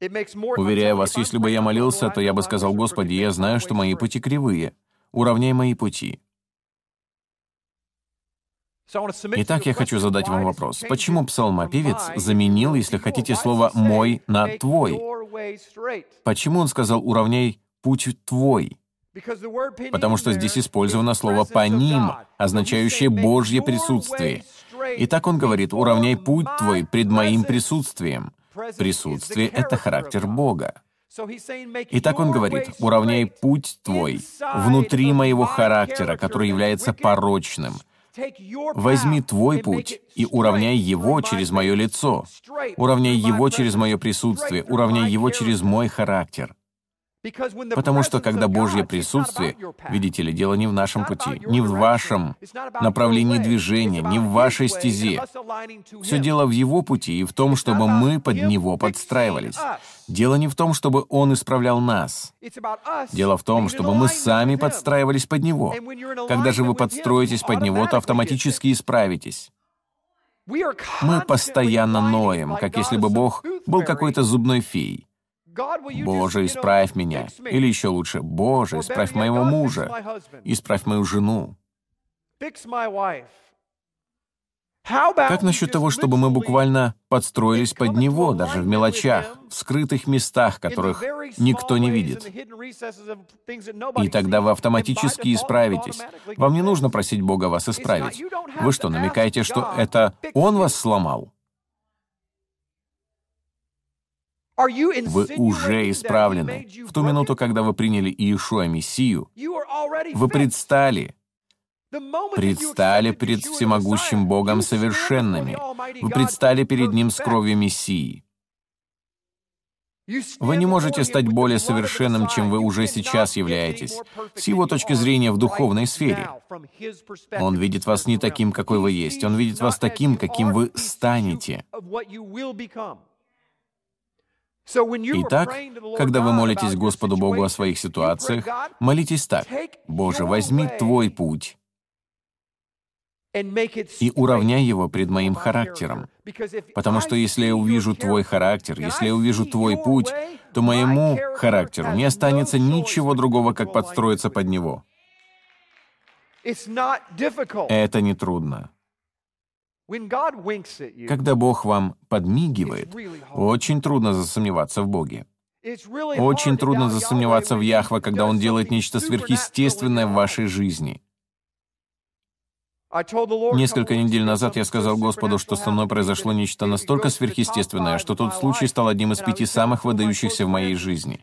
Уверяю вас, если бы я молился, то я бы сказал, «Господи, я знаю, что мои пути кривые. Уравняй мои пути». Итак, я хочу задать вам вопрос. Почему псалмопевец заменил, если хотите, слово «мой» на «твой»? Почему он сказал «уравняй путь твой»? Потому что здесь использовано слово «по ним», означающее «божье присутствие». Итак, он говорит «уравняй путь твой пред моим присутствием». Присутствие — это характер Бога. Итак, он говорит, уравняй путь твой внутри моего характера, который является порочным — Возьми твой путь и уравняй его через мое лицо, уравняй его через мое присутствие, уравняй его через мой характер. Потому что когда Божье присутствие, видите ли, дело не в нашем пути, не в вашем направлении движения, не в вашей стезе. Все дело в Его пути и в том, чтобы мы под Него подстраивались. Дело не в том, чтобы Он исправлял нас. Дело в том, чтобы мы сами подстраивались под Него. Когда же вы подстроитесь под Него, то автоматически исправитесь. Мы постоянно ноем, как если бы Бог был какой-то зубной феей. «Боже, исправь меня!» Или еще лучше, «Боже, исправь моего мужа! Исправь мою жену!» Как насчет того, чтобы мы буквально подстроились под него, даже в мелочах, в скрытых местах, которых никто не видит? И тогда вы автоматически исправитесь. Вам не нужно просить Бога вас исправить. Вы что, намекаете, что это Он вас сломал? Вы уже исправлены. В ту минуту, когда вы приняли Иешуа Мессию, вы предстали, предстали пред всемогущим Богом совершенными. Вы предстали перед Ним с кровью Мессии. Вы не можете стать более совершенным, чем вы уже сейчас являетесь, с его точки зрения в духовной сфере. Он видит вас не таким, какой вы есть, он видит вас таким, каким вы станете. Итак, когда вы молитесь Господу Богу о своих ситуациях, молитесь так. «Боже, возьми Твой путь и уравняй его пред моим характером. Потому что если я увижу Твой характер, если я увижу Твой путь, то моему характеру не останется ничего другого, как подстроиться под него. Это не трудно. Когда Бог вам подмигивает, очень трудно засомневаться в Боге. Очень трудно засомневаться в Яхве, когда Он делает нечто сверхъестественное в вашей жизни. Несколько недель назад я сказал Господу, что со мной произошло нечто настолько сверхъестественное, что тот случай стал одним из пяти самых выдающихся в моей жизни.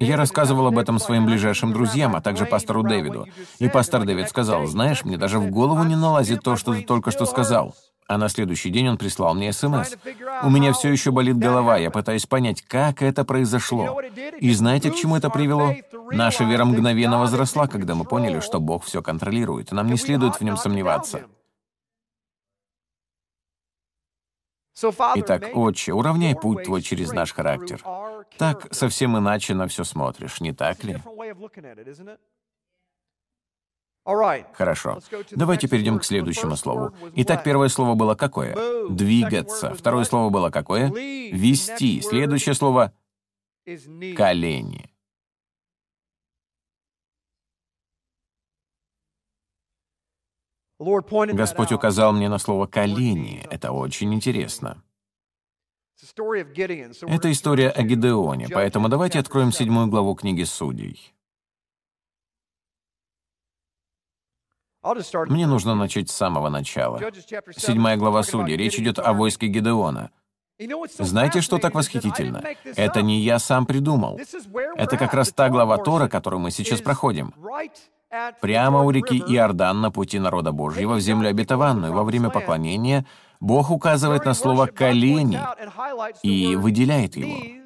Я рассказывал об этом своим ближайшим друзьям, а также пастору Дэвиду. И пастор Дэвид сказал, «Знаешь, мне даже в голову не налазит то, что ты только что сказал». А на следующий день он прислал мне СМС. «У меня все еще болит голова, я пытаюсь понять, как это произошло. И знаете, к чему это привело? Наша вера мгновенно возросла, когда мы поняли, что Бог все контролирует, и нам не следует в нем сомневаться». Итак, Отче, уравняй путь Твой через наш характер. Так совсем иначе на все смотришь, не так ли? Хорошо. Давайте перейдем к следующему слову. Итак, первое слово было какое? Двигаться. Второе слово было какое? Вести. Следующее слово — колени. Господь указал мне на слово «колени». Это очень интересно. Это история о Гидеоне, поэтому давайте откроем седьмую главу книги Судей. Мне нужно начать с самого начала. Седьмая глава Судей. Речь идет о войске Гидеона. Знаете, что так восхитительно? Это не я сам придумал. Это как раз та глава Тора, которую мы сейчас проходим. Прямо у реки Иордан на пути народа Божьего в землю обетованную во время поклонения Бог указывает на слово «колени» и выделяет его.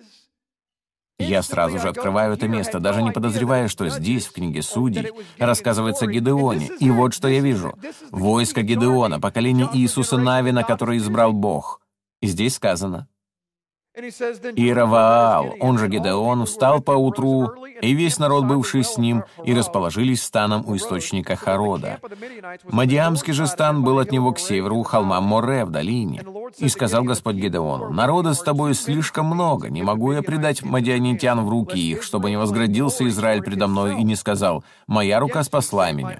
Я сразу же открываю это место, даже не подозревая, что здесь, в книге Судей, рассказывается о Гидеоне. И вот что я вижу. Войско Гидеона, поколение Иисуса Навина, который избрал Бог. И здесь сказано, Иераваал, он же Гедеон, встал поутру, и весь народ, бывший с ним, и расположились станом у источника Харода. Мадиамский же стан был от него к северу у холма Море в долине. И сказал Господь Гедеону, «Народа с тобой слишком много, не могу я предать мадианитян в руки их, чтобы не возградился Израиль предо мной и не сказал, «Моя рука спасла меня».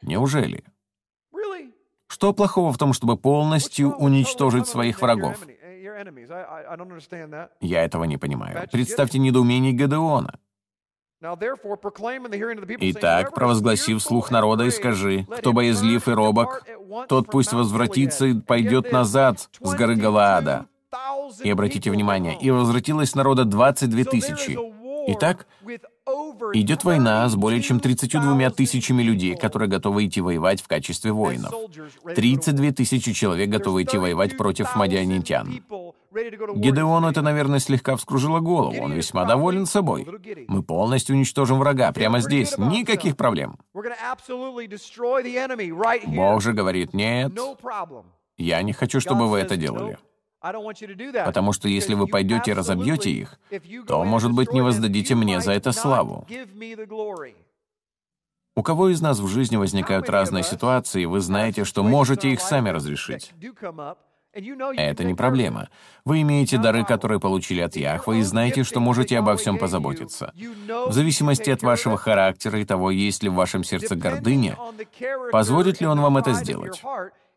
Неужели? Что плохого в том, чтобы полностью уничтожить своих врагов? Я этого не понимаю. Представьте недоумение Гедеона. Итак, провозгласив слух народа, и скажи, кто боязлив и робок, тот пусть возвратится и пойдет назад с горы Галаада. И обратите внимание, и возвратилось народа 22 тысячи. Итак, идет война с более чем 32 тысячами людей, которые готовы идти воевать в качестве воинов. 32 тысячи человек готовы идти воевать против мадианитян. Гедеону это, наверное, слегка вскружило голову. Он весьма доволен собой. Мы полностью уничтожим врага прямо здесь. Никаких проблем. Бог же говорит, нет, я не хочу, чтобы вы это делали. Потому что если вы пойдете и разобьете их, то, может быть, не воздадите мне за это славу. У кого из нас в жизни возникают разные ситуации, вы знаете, что можете их сами разрешить. Это не проблема. Вы имеете дары, которые получили от Яхвы, и знаете, что можете обо всем позаботиться. В зависимости от вашего характера и того, есть ли в вашем сердце гордыня, позволит ли он вам это сделать.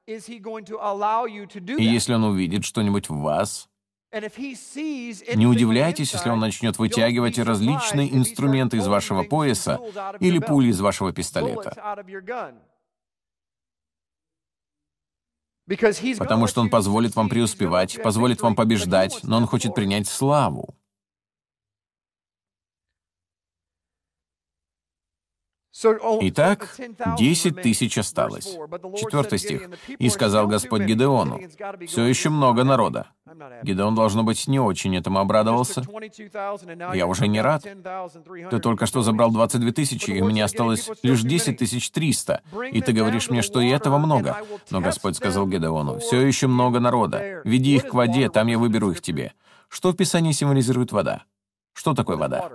И если он увидит что-нибудь в вас, не удивляйтесь, если он начнет вытягивать различные инструменты из вашего пояса или пули из вашего пистолета. Потому что он позволит вам преуспевать, позволит вам побеждать, но он хочет принять славу. Итак, десять тысяч осталось. Четвертый стих. «И сказал Господь Гидеону, все еще много народа». Гидеон, должно быть, не очень этому обрадовался. Я уже не рад. Ты только что забрал 22 тысячи, и у меня осталось лишь 10 тысяч 300. И ты говоришь мне, что и этого много. Но Господь сказал Гидеону, все еще много народа. Веди их к воде, там я выберу их тебе. Что в Писании символизирует вода? Что такое вода?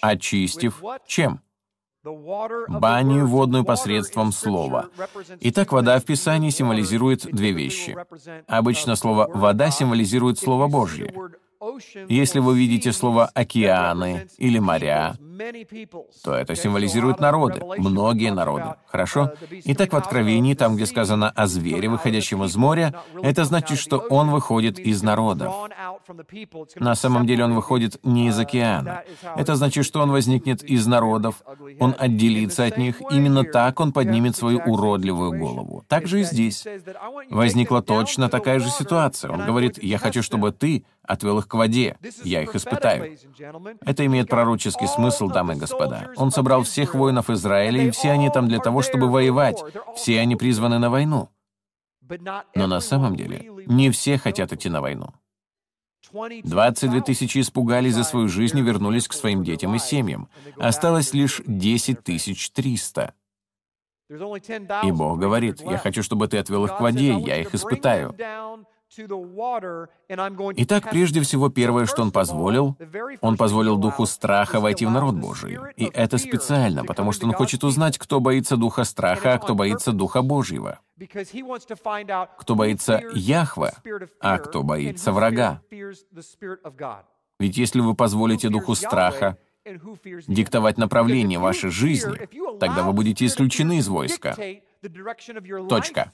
Очистив чем? Баню водную посредством слова. Итак, вода в Писании символизирует две вещи. Обычно слово «вода» символизирует Слово Божье. Если вы видите слово «океаны» или «моря», то это символизирует народы, многие народы. Хорошо? Итак, в Откровении, там, где сказано о звере, выходящем из моря, это значит, что он выходит из народов. На самом деле он выходит не из океана. Это значит, что он возникнет из народов, он отделится от них, именно так он поднимет свою уродливую голову. Так же и здесь. Возникла точно такая же ситуация. Он говорит, «Я хочу, чтобы ты отвел их к воде, я их испытаю». Это имеет пророческий смысл, дамы и господа. Он собрал всех воинов Израиля, и все они там для того, чтобы воевать. Все они призваны на войну. Но на самом деле не все хотят идти на войну. 22 тысячи испугались за свою жизнь и вернулись к своим детям и семьям. Осталось лишь 10 тысяч 300. И Бог говорит, «Я хочу, чтобы ты отвел их к воде, я их испытаю». Итак, прежде всего, первое, что он позволил, он позволил духу страха войти в народ Божий. И это специально, потому что он хочет узнать, кто боится духа страха, а кто боится духа Божьего. Кто боится Яхва, а кто боится врага. Ведь если вы позволите духу страха диктовать направление вашей жизни, тогда вы будете исключены из войска. Точка.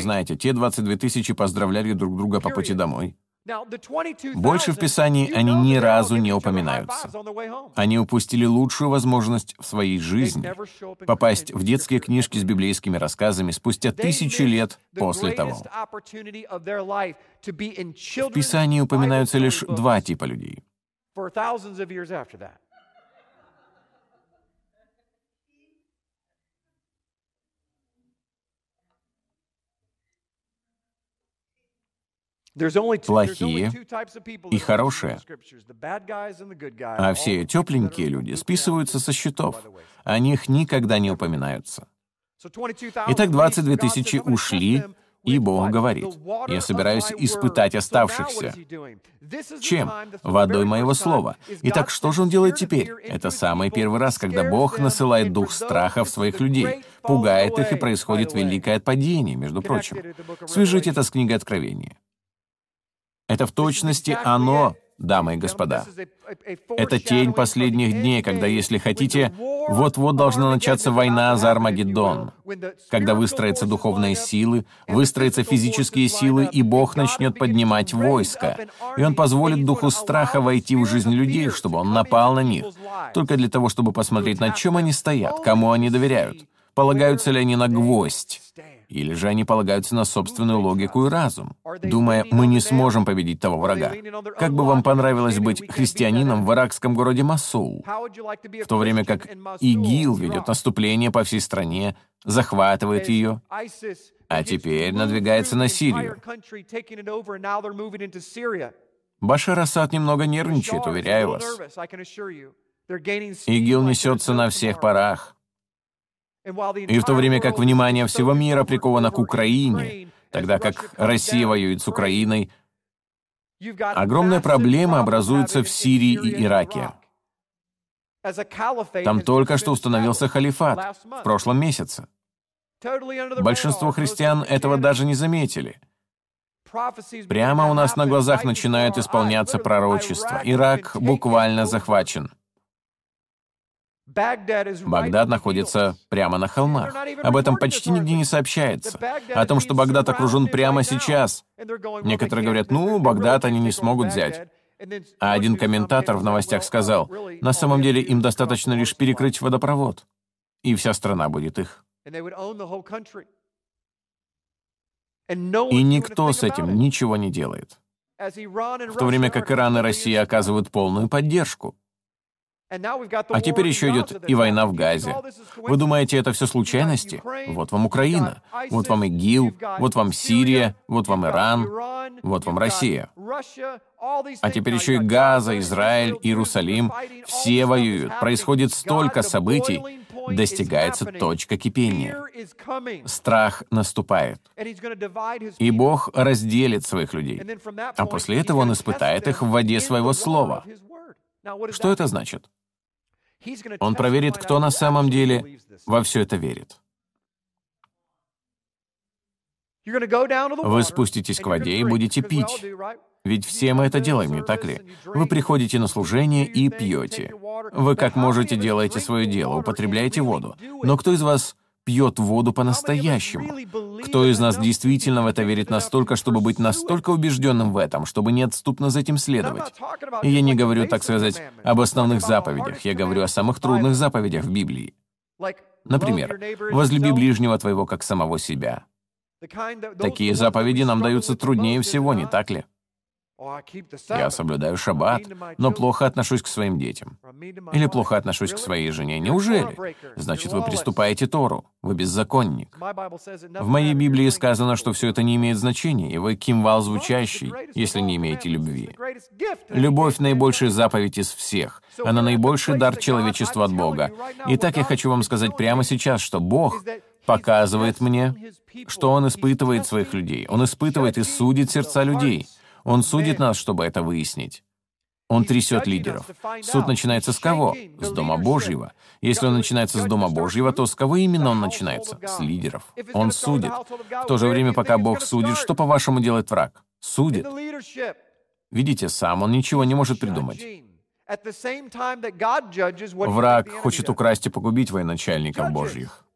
Знаете, те 22 тысячи поздравляли друг друга по пути домой. Больше в Писании они ни разу не упоминаются. Они упустили лучшую возможность в своей жизни попасть в детские книжки с библейскими рассказами спустя тысячи лет после того. В Писании упоминаются лишь два типа людей. Плохие и хорошие. А все тепленькие люди списываются со счетов. О них никогда не упоминаются. Итак, 22 тысячи ушли, и Бог говорит, «Я собираюсь испытать оставшихся». Чем? Водой моего слова. Итак, что же он делает теперь? Это самый первый раз, когда Бог насылает дух страха в своих людей, пугает их, и происходит великое падение, между прочим. Свяжите это с книгой Откровения. Это в точности оно, дамы и господа. Это тень последних дней, когда, если хотите, вот-вот должна начаться война за Армагеддон, когда выстроятся духовные силы, выстроятся физические силы, и Бог начнет поднимать войско, и Он позволит духу страха войти в жизнь людей, чтобы он напал на них, только для того, чтобы посмотреть, на чем они стоят, кому они доверяют, полагаются ли они на гвоздь, или же они полагаются на собственную логику и разум, думая, мы не сможем победить того врага. Как бы вам понравилось быть христианином в иракском городе Масул, в то время как ИГИЛ ведет наступление по всей стране, захватывает ее, а теперь надвигается на Сирию. Башар Асад немного нервничает, уверяю вас. ИГИЛ несется на всех парах. И в то время как внимание всего мира приковано к Украине, тогда как Россия воюет с Украиной, огромная проблема образуется в Сирии и Ираке. Там только что установился халифат в прошлом месяце. Большинство христиан этого даже не заметили. Прямо у нас на глазах начинают исполняться пророчества. Ирак буквально захвачен. Багдад находится прямо на холмах. Об этом почти нигде не сообщается. О том, что Багдад окружен прямо сейчас. Некоторые говорят, ну, Багдад они не смогут взять. А один комментатор в новостях сказал, на самом деле им достаточно лишь перекрыть водопровод, и вся страна будет их. И никто с этим ничего не делает. В то время как Иран и Россия оказывают полную поддержку. А теперь еще идет и война в Газе. Вы думаете, это все случайности? Вот вам Украина, вот вам ИГИЛ, вот вам Сирия, вот вам Иран, вот вам Россия. А теперь еще и Газа, Израиль, Иерусалим. Все воюют. Происходит столько событий. Достигается точка кипения. Страх наступает. И Бог разделит своих людей. А после этого Он испытает их в воде Своего Слова. Что это значит? Он проверит, кто на самом деле во все это верит. Вы спуститесь к воде и будете пить. Ведь все мы это делаем, не так ли? Вы приходите на служение и пьете. Вы как можете делаете свое дело, употребляете воду. Но кто из вас пьет воду по-настоящему? Кто из нас действительно в это верит настолько, чтобы быть настолько убежденным в этом, чтобы неотступно за этим следовать? И я не говорю, так сказать, об основных заповедях, я говорю о самых трудных заповедях в Библии. Например, «Возлюби ближнего твоего, как самого себя». Такие заповеди нам даются труднее всего, не так ли? Я соблюдаю шаббат, но плохо отношусь к своим детям. Или плохо отношусь к своей жене. Неужели? Значит, вы приступаете Тору. Вы беззаконник. В моей Библии сказано, что все это не имеет значения, и вы кимвал звучащий, если не имеете любви. Любовь — наибольшая заповедь из всех. Она наибольший дар человечеству от Бога. Итак, я хочу вам сказать прямо сейчас, что Бог показывает мне, что Он испытывает своих людей. Он испытывает и судит сердца людей — он судит нас, чтобы это выяснить. Он трясет лидеров. Суд начинается с кого? С Дома Божьего. Если он начинается с Дома Божьего, то с кого именно он начинается? С лидеров. Он судит. В то же время, пока Бог судит, что, по-вашему, делает враг? Судит. Видите, сам он ничего не может придумать. Враг хочет украсть и погубить военачальников Божьих.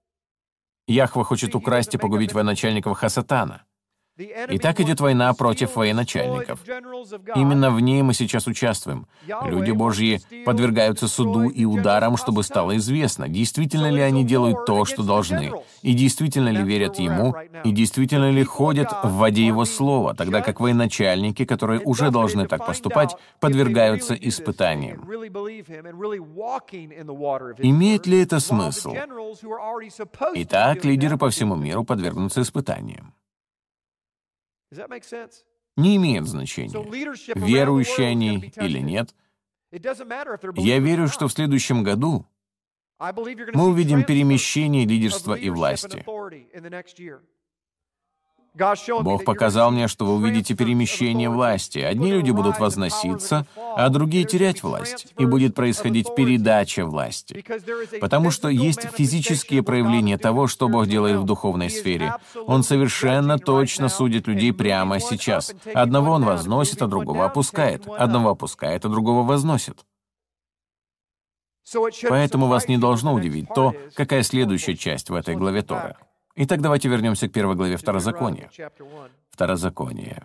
Яхва хочет украсть и погубить военачальников Хасатана. И так идет война против военачальников. Именно в ней мы сейчас участвуем. Люди Божьи подвергаются суду и ударам, чтобы стало известно, действительно ли они делают то, что должны, и действительно ли верят Ему, и действительно ли ходят в воде Его Слова, тогда как военачальники, которые уже должны так поступать, подвергаются испытаниям. Имеет ли это смысл? Итак, лидеры по всему миру подвергнутся испытаниям. Не имеет значения, верующие они или нет. Я верю, что в следующем году мы увидим перемещение лидерства и власти. Бог показал мне, что вы увидите перемещение власти. Одни люди будут возноситься, а другие терять власть, и будет происходить передача власти. Потому что есть физические проявления того, что Бог делает в духовной сфере. Он совершенно точно судит людей прямо сейчас. Одного Он возносит, а другого опускает. Одного опускает, а другого возносит. Поэтому вас не должно удивить то, какая следующая часть в этой главе Тора. Итак, давайте вернемся к первой главе Второзакония. Второзаконие.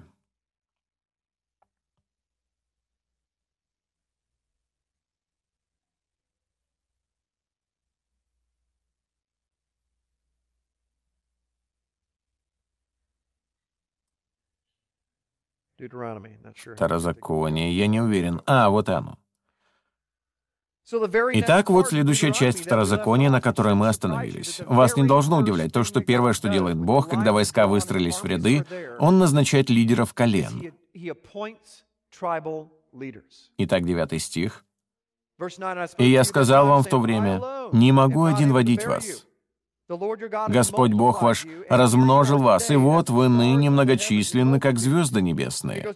Второзаконие, я не уверен. А, вот оно. Итак, вот следующая часть Второзакония, на которой мы остановились. Вас не должно удивлять то, что первое, что делает Бог, когда войска выстроились в ряды, Он назначает лидеров колен. Итак, девятый стих. «И я сказал вам в то время, не могу один водить вас, Господь Бог ваш размножил вас, и вот вы ныне многочисленны, как звезды небесные.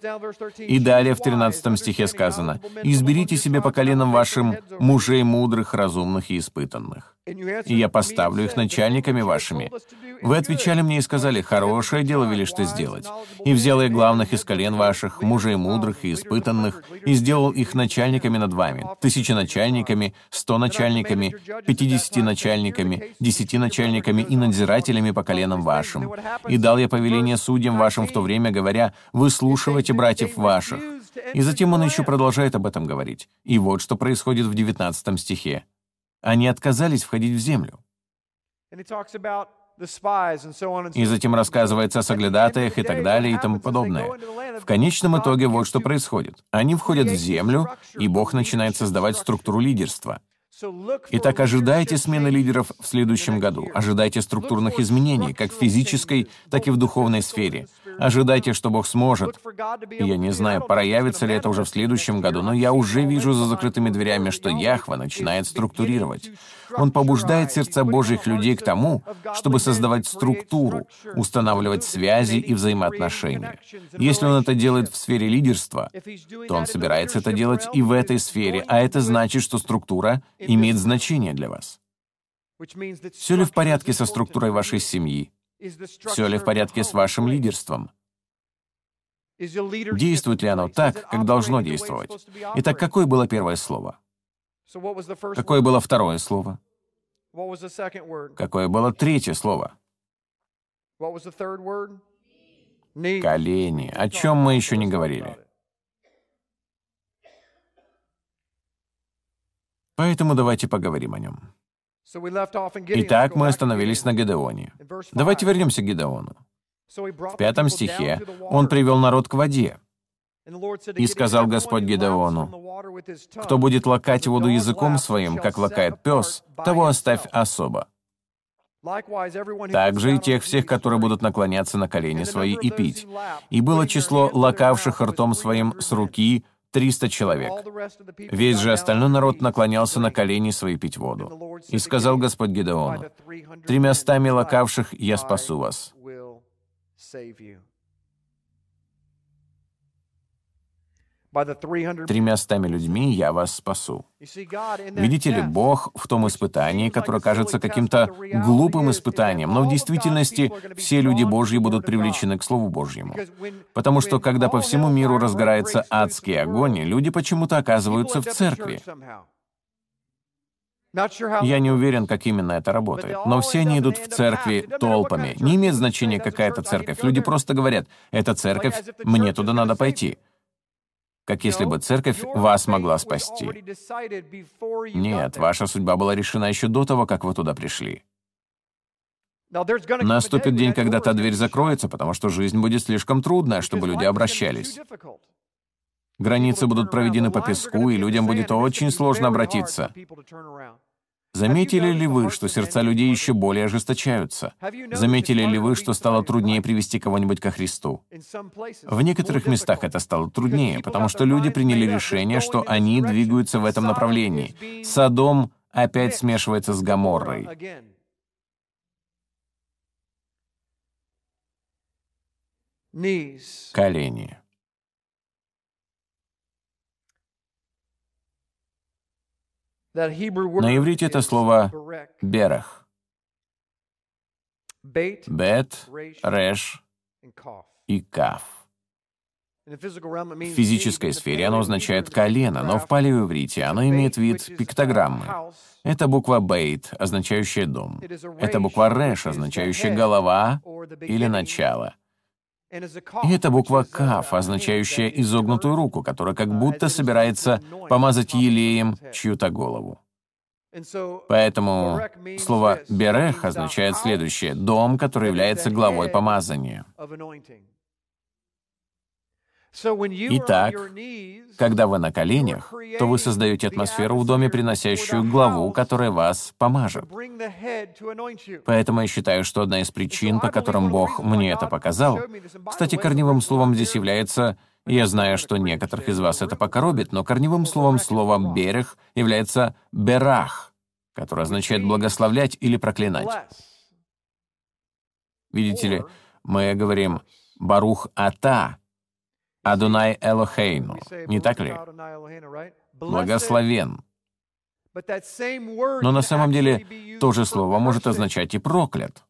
И далее в 13 стихе сказано, «Изберите себе по коленам вашим мужей мудрых, разумных и испытанных» и я поставлю их начальниками вашими. Вы отвечали мне и сказали, хорошее дело велишь ты сделать. И взял я главных из колен ваших, мужей мудрых и испытанных, и сделал их начальниками над вами, тысячи начальниками, сто начальниками, пятидесяти начальниками, десяти начальниками и надзирателями по коленам вашим. И дал я повеление судьям вашим в то время, говоря, выслушивайте братьев ваших. И затем он еще продолжает об этом говорить. И вот что происходит в девятнадцатом стихе. Они отказались входить в землю. И затем рассказывается о соглядатаях и так далее и тому подобное. В конечном итоге вот что происходит. Они входят в землю, и Бог начинает создавать структуру лидерства. Итак, ожидайте смены лидеров в следующем году. Ожидайте структурных изменений, как в физической, так и в духовной сфере. Ожидайте, что Бог сможет. Я не знаю, проявится ли это уже в следующем году, но я уже вижу за закрытыми дверями, что Яхва начинает структурировать. Он побуждает сердца Божьих людей к тому, чтобы создавать структуру, устанавливать связи и взаимоотношения. Если он это делает в сфере лидерства, то он собирается это делать и в этой сфере, а это значит, что структура имеет значение для вас. Все ли в порядке со структурой вашей семьи? Все ли в порядке с вашим лидерством? Действует ли оно так, как должно действовать? Итак, какое было первое слово? Какое было второе слово? Какое было третье слово? Колени. О чем мы еще не говорили? Поэтому давайте поговорим о нем. Итак, мы остановились на Гедеоне. Давайте вернемся к Гедеону. В пятом стихе он привел народ к воде. И сказал Господь Гедеону, «Кто будет лакать воду языком своим, как лакает пес, того оставь особо. Также и тех всех, которые будут наклоняться на колени свои и пить. И было число лакавших ртом своим с руки 300 человек. Весь же остальной народ наклонялся на колени свои пить воду. И сказал Господь Гедеону, «Тремястами лакавших я спасу вас». Тремястами людьми я вас спасу. Видите ли, Бог в том испытании, которое кажется каким-то глупым испытанием, но в действительности все люди Божьи будут привлечены к Слову Божьему. Потому что, когда по всему миру разгорается адский огонь, люди почему-то оказываются в церкви. Я не уверен, как именно это работает, но все они идут в церкви толпами. Не имеет значения, какая это церковь. Люди просто говорят, это церковь, мне туда надо пойти. Как если бы церковь вас могла спасти. Нет, ваша судьба была решена еще до того, как вы туда пришли. Наступит день, когда та дверь закроется, потому что жизнь будет слишком трудная, чтобы люди обращались. Границы будут проведены по песку, и людям будет очень сложно обратиться. Заметили ли вы, что сердца людей еще более ожесточаются? Заметили ли вы, что стало труднее привести кого-нибудь ко Христу? В некоторых местах это стало труднее, потому что люди приняли решение, что они двигаются в этом направлении. Содом опять смешивается с Гоморрой. Колени. На иврите это слово «берах». Бет, Реш и Каф. В физической сфере оно означает «колено», но в палеоиврите оно имеет вид пиктограммы. Это буква «бейт», означающая «дом». Это буква «реш», означающая «голова» или «начало». И это буква «каф», означающая изогнутую руку, которая как будто собирается помазать елеем чью-то голову. Поэтому слово «берех» означает следующее — «дом, который является главой помазания». Итак, когда вы на коленях, то вы создаете атмосферу в доме, приносящую главу, которая вас помажет. Поэтому я считаю, что одна из причин, по которым Бог мне это показал, кстати, корневым словом здесь является я знаю, что некоторых из вас это покоробит, но корневым словом словом «берег» является «берах», которое означает «благословлять» или «проклинать». Видите ли, мы говорим «барух ата», Адунай Элохейну, не так ли? Благословен. Но на самом деле то же слово может означать и проклят.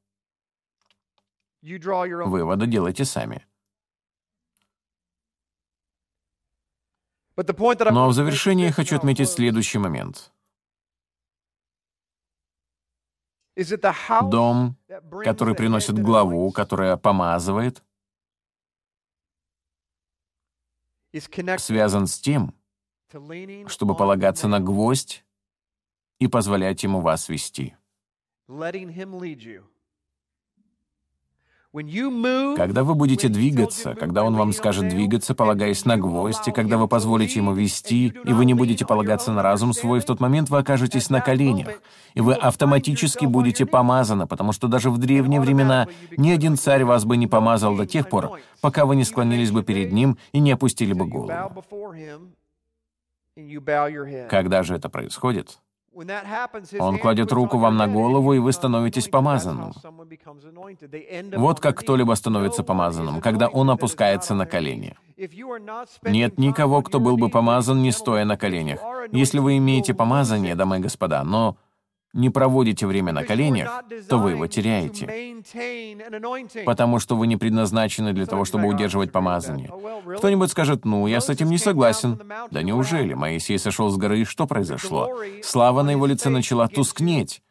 Выводы делайте сами. Но в завершении я хочу отметить следующий момент. Дом, который приносит главу, которая помазывает, связан с тем, чтобы полагаться на гвоздь и позволять ему вас вести. Когда вы будете двигаться, когда он вам скажет двигаться, полагаясь на гвоздь, и когда вы позволите ему вести, и вы не будете полагаться на разум свой, в тот момент вы окажетесь на коленях, и вы автоматически будете помазаны, потому что даже в древние времена ни один царь вас бы не помазал до тех пор, пока вы не склонились бы перед ним и не опустили бы голову. Когда же это происходит? Он кладет руку вам на голову, и вы становитесь помазанным. Вот как кто-либо становится помазанным, когда он опускается на колени. Нет никого, кто был бы помазан, не стоя на коленях. Если вы имеете помазание, дамы и господа, но не проводите время на коленях, то вы его теряете. Потому что вы не предназначены для того, чтобы удерживать помазание. Кто-нибудь скажет, ну, я с этим не согласен. Да неужели? Моисей сошел с горы, и что произошло? Слава на его лице начала тускнеть.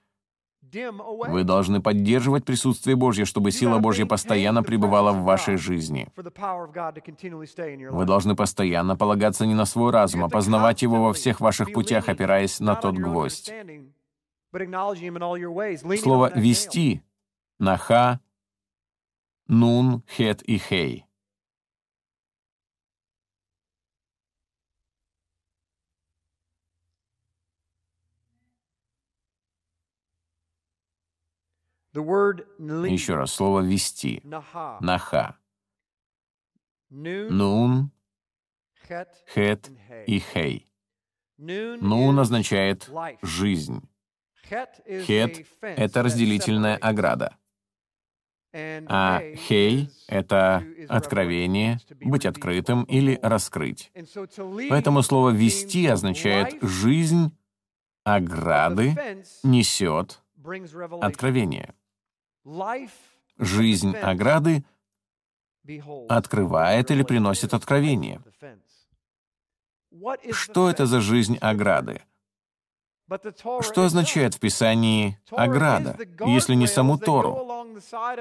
Вы должны поддерживать присутствие Божье, чтобы сила Божья постоянно пребывала в вашей жизни. Вы должны постоянно полагаться не на свой разум, а познавать его во всех ваших путях, опираясь на тот гвоздь. Слово «вести» — наха, нун, хет и хей. Еще раз, слово «вести» — наха. Нун, хет и хей. Нун означает «жизнь». Хет — это разделительная ограда. А хей — это откровение, быть открытым или раскрыть. Поэтому слово «вести» означает «жизнь», ограды несет откровение. Жизнь ограды открывает или приносит откровение. Что это за жизнь ограды? Что означает в Писании «ограда», если не саму Тору?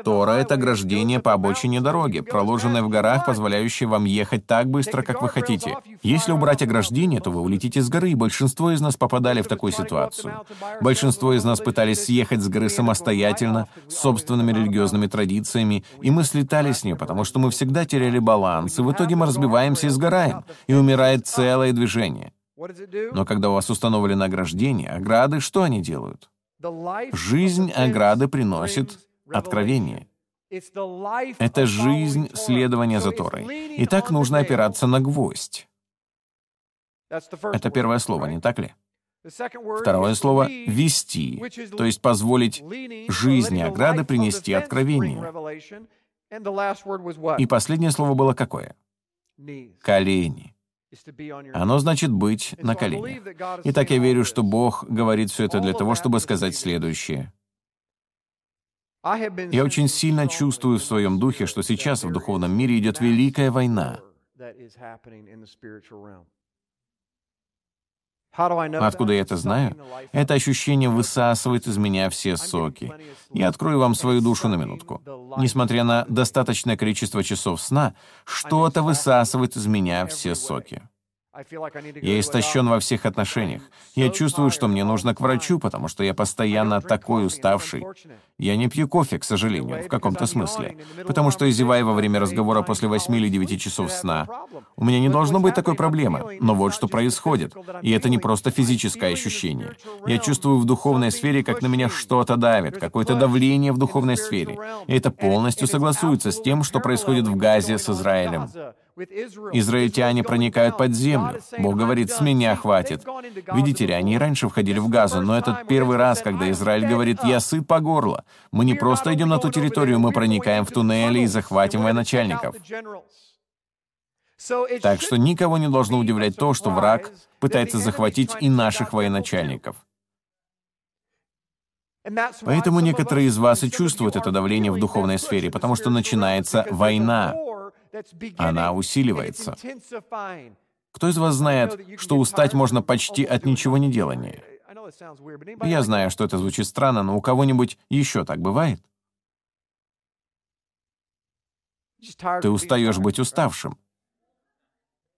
Тора — это ограждение по обочине дороги, проложенное в горах, позволяющее вам ехать так быстро, как вы хотите. Если убрать ограждение, то вы улетите с горы, и большинство из нас попадали в такую ситуацию. Большинство из нас пытались съехать с горы самостоятельно, с собственными религиозными традициями, и мы слетали с нее, потому что мы всегда теряли баланс, и в итоге мы разбиваемся и сгораем, и умирает целое движение. Но когда у вас установлено ограждение, ограды, что они делают? Жизнь ограды приносит откровение. Это жизнь следования за Торой. И так нужно опираться на гвоздь. Это первое слово, не так ли? Второе слово — «вести», то есть позволить жизни ограды принести откровение. И последнее слово было какое? Колени. Оно значит быть на коленях. Итак, я верю, что Бог говорит все это для того, чтобы сказать следующее. Я очень сильно чувствую в своем духе, что сейчас в духовном мире идет великая война. Откуда я это знаю? Это ощущение высасывает из меня все соки. Я открою вам свою душу на минутку. Несмотря на достаточное количество часов сна, что-то высасывает из меня все соки. Я истощен во всех отношениях. Я чувствую, что мне нужно к врачу, потому что я постоянно такой уставший. Я не пью кофе, к сожалению, в каком-то смысле, потому что зеваю во время разговора после 8 или 9 часов сна. У меня не должно быть такой проблемы, но вот что происходит. И это не просто физическое ощущение. Я чувствую в духовной сфере, как на меня что-то давит, какое-то давление в духовной сфере. И это полностью согласуется с тем, что происходит в Газе с Израилем. Израильтяне проникают под землю. Бог говорит, с меня хватит. Видите ли, они раньше входили в Газу, но этот первый раз, когда Израиль говорит, я сыт по горло. Мы не просто идем на ту территорию, мы проникаем в туннели и захватим военачальников. Так что никого не должно удивлять то, что враг пытается захватить и наших военачальников. Поэтому некоторые из вас и чувствуют это давление в духовной сфере, потому что начинается война она усиливается. Кто из вас знает, что устать можно почти от ничего не делания? Я знаю, что это звучит странно, но у кого-нибудь еще так бывает? Ты устаешь быть уставшим.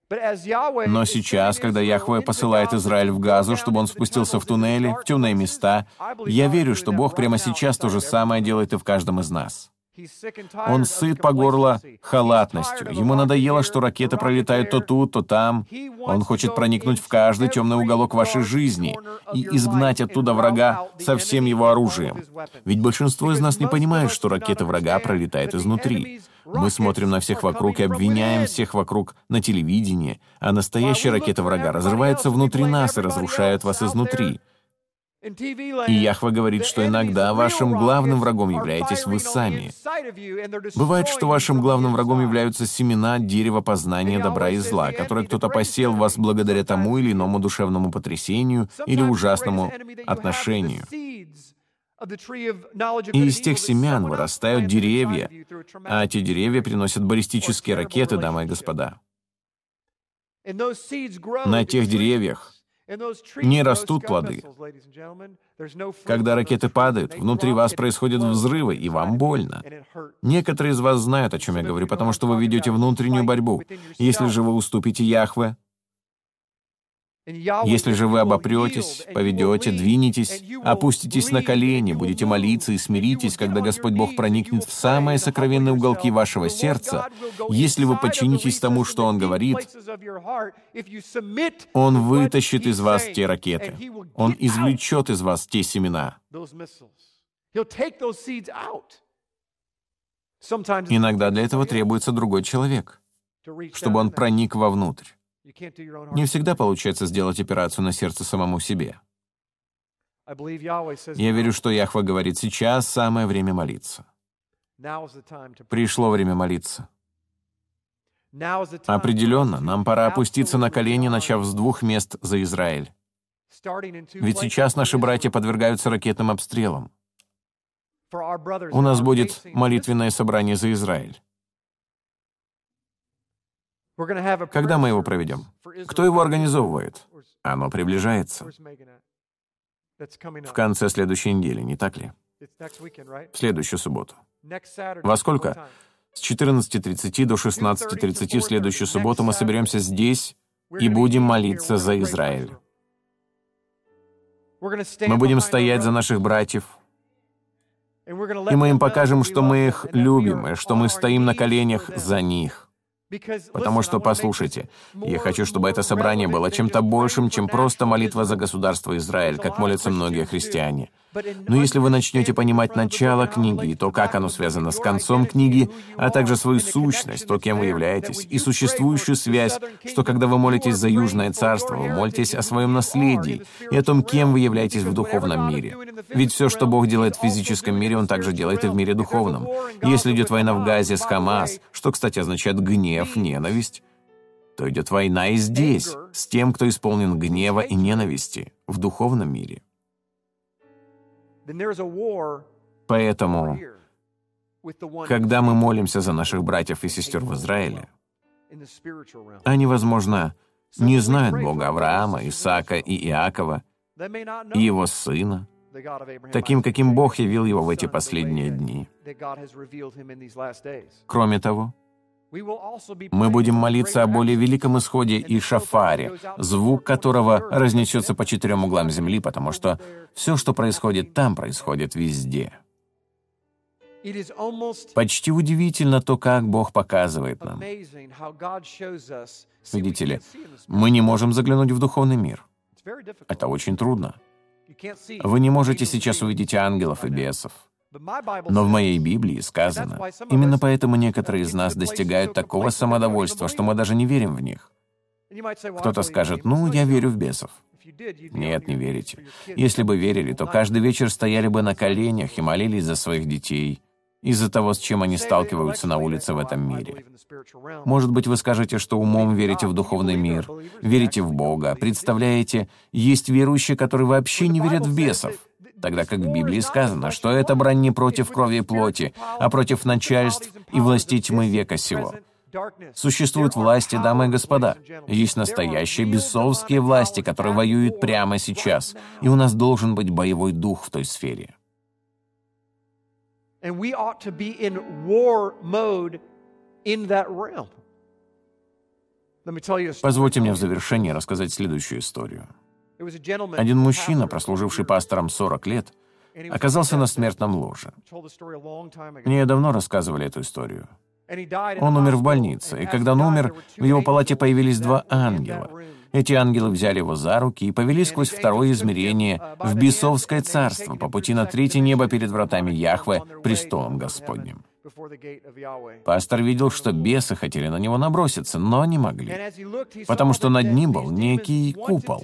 Но сейчас, когда Яхве посылает Израиль в Газу, чтобы он спустился в туннели, в темные места, я верю, что Бог прямо сейчас то же самое делает и в каждом из нас. Он сыт по горло халатностью. Ему надоело, что ракеты пролетают то тут, то там. Он хочет проникнуть в каждый темный уголок вашей жизни и изгнать оттуда врага со всем его оружием. Ведь большинство из нас не понимает, что ракета врага пролетает изнутри. Мы смотрим на всех вокруг и обвиняем всех вокруг на телевидении, а настоящая ракета врага разрывается внутри нас и разрушает вас изнутри. И Яхва говорит, что иногда вашим главным врагом являетесь вы сами. Бывает, что вашим главным врагом являются семена дерева познания добра и зла, которые кто-то посел в вас благодаря тому или иному душевному потрясению или ужасному отношению. И из тех семян вырастают деревья, а эти деревья приносят баллистические ракеты, дамы и господа. На тех деревьях не растут плоды. Когда ракеты падают, внутри вас происходят взрывы, и вам больно. Некоторые из вас знают, о чем я говорю, потому что вы ведете внутреннюю борьбу. Если же вы уступите Яхве, если же вы обопретесь, поведете, двинетесь, опуститесь на колени, будете молиться и смиритесь, когда Господь Бог проникнет в самые сокровенные уголки вашего сердца, если вы подчинитесь тому, что Он говорит, Он вытащит из вас те ракеты, Он извлечет из вас те семена. Иногда для этого требуется другой человек, чтобы он проник вовнутрь. Не всегда получается сделать операцию на сердце самому себе. Я верю, что Яхва говорит, сейчас самое время молиться. Пришло время молиться. Определенно, нам пора опуститься на колени, начав с двух мест за Израиль. Ведь сейчас наши братья подвергаются ракетным обстрелам. У нас будет молитвенное собрание за Израиль. Когда мы его проведем? Кто его организовывает? Оно приближается. в конце следующей недели, не так ли? В следующую субботу. Во сколько? С 14.30 до 16.30 в следующую субботу мы соберемся здесь и будем молиться за Израиль. Мы будем стоять за наших братьев, и мы им покажем, что мы их любим, и что мы стоим на коленях за них. Потому что, послушайте, я хочу, чтобы это собрание было чем-то большим, чем просто молитва за государство Израиль, как молятся многие христиане. Но если вы начнете понимать начало книги и то, как оно связано с концом книги, а также свою сущность, то, кем вы являетесь, и существующую связь, что когда вы молитесь за Южное Царство, вы молитесь о своем наследии и о том, кем вы являетесь в духовном мире. Ведь все, что Бог делает в физическом мире, Он также делает и в мире духовном. Если идет война в Газе с Хамас, что, кстати, означает гнев, ненависть, то идет война и здесь, с тем, кто исполнен гнева и ненависти в духовном мире. Поэтому, когда мы молимся за наших братьев и сестер в Израиле, они, возможно, не знают Бога Авраама, Исаака и Иакова, и его сына, таким, каким Бог явил его в эти последние дни. Кроме того, мы будем молиться о более великом исходе и шафаре, звук которого разнесется по четырем углам земли, потому что все, что происходит там, происходит везде. Почти удивительно то, как Бог показывает нам. Видите ли, мы не можем заглянуть в духовный мир. Это очень трудно. Вы не можете сейчас увидеть ангелов и бесов. Но в моей Библии сказано, именно поэтому некоторые из нас достигают такого самодовольства, что мы даже не верим в них. Кто-то скажет, ну, я верю в бесов. Нет, не верите. Если бы верили, то каждый вечер стояли бы на коленях и молились за своих детей, из-за того, с чем они сталкиваются на улице в этом мире. Может быть, вы скажете, что умом верите в духовный мир, верите в Бога, представляете, есть верующие, которые вообще не верят в бесов тогда как в Библии сказано, что это брань не против крови и плоти, а против начальств и властей тьмы века сего. Существуют власти, дамы и господа. Есть настоящие бесовские власти, которые воюют прямо сейчас. И у нас должен быть боевой дух в той сфере. Позвольте мне в завершении рассказать следующую историю. Один мужчина, прослуживший пастором 40 лет, оказался на смертном ложе. Мне давно рассказывали эту историю. Он умер в больнице, и когда он умер, в его палате появились два ангела. Эти ангелы взяли его за руки и повели сквозь второе измерение в бесовское царство по пути на третье небо перед вратами Яхве, престолом Господним. Пастор видел, что бесы хотели на него наброситься, но не могли, потому что над ним был некий купол.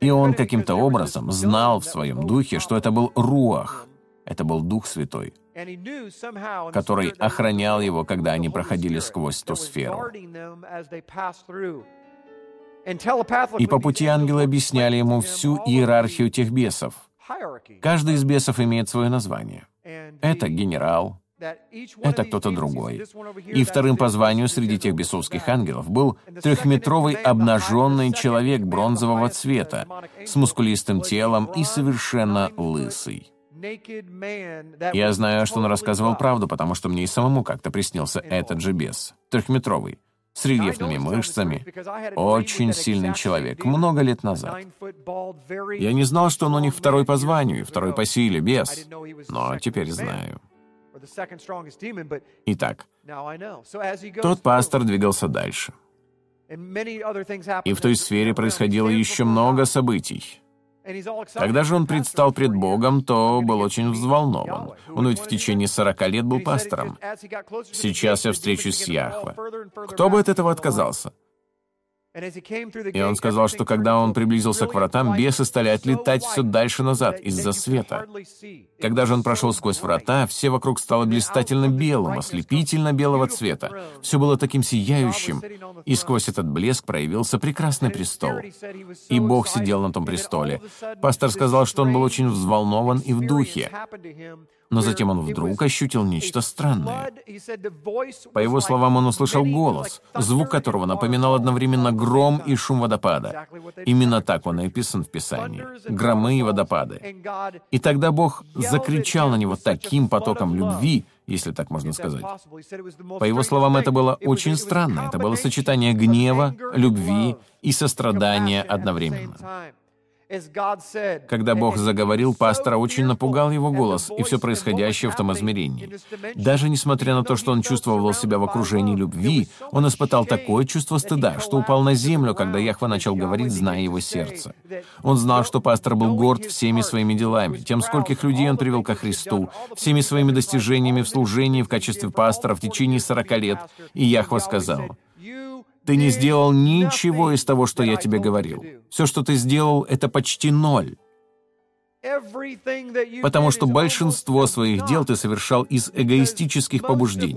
И он каким-то образом знал в своем духе, что это был Руах, это был Дух Святой, который охранял его, когда они проходили сквозь ту сферу. И по пути ангелы объясняли ему всю иерархию тех бесов. Каждый из бесов имеет свое название. Это генерал, это кто-то другой. И вторым по званию среди тех бесовских ангелов был трехметровый обнаженный человек бронзового цвета, с мускулистым телом и совершенно лысый. Я знаю, что он рассказывал правду, потому что мне и самому как-то приснился этот же бес, трехметровый, с рельефными мышцами, очень сильный человек, много лет назад. Я не знал, что он у них второй по званию и второй по силе, бес, но теперь знаю. Итак, тот пастор двигался дальше. И в той сфере происходило еще много событий. Когда же он предстал пред Богом, то был очень взволнован. Он ведь в течение 40 лет был пастором. Сейчас я встречусь с Яхве. Кто бы от этого отказался? И он сказал, что когда он приблизился к вратам, бесы стали отлетать все дальше назад из-за света. Когда же он прошел сквозь врата, все вокруг стало блистательно белым, ослепительно белого цвета. Все было таким сияющим, и сквозь этот блеск проявился прекрасный престол. И Бог сидел на том престоле. Пастор сказал, что он был очень взволнован и в духе. Но затем он вдруг ощутил нечто странное. По его словам, он услышал голос, звук которого напоминал одновременно гром и шум водопада. Именно так он и описан в Писании. Громы и водопады. И тогда Бог закричал на него таким потоком любви, если так можно сказать. По его словам, это было очень странно. Это было сочетание гнева, любви и сострадания одновременно. Когда Бог заговорил, пастора очень напугал его голос и все происходящее в том измерении. Даже несмотря на то, что он чувствовал себя в окружении любви, он испытал такое чувство стыда, что упал на землю, когда Яхва начал говорить, зная его сердце. Он знал, что пастор был горд всеми своими делами, тем, скольких людей он привел ко Христу, всеми своими достижениями в служении в качестве пастора в течение 40 лет, и Яхва сказал, ты не сделал ничего из того, что я тебе говорил. Все, что ты сделал, это почти ноль. Потому что большинство своих дел ты совершал из эгоистических побуждений.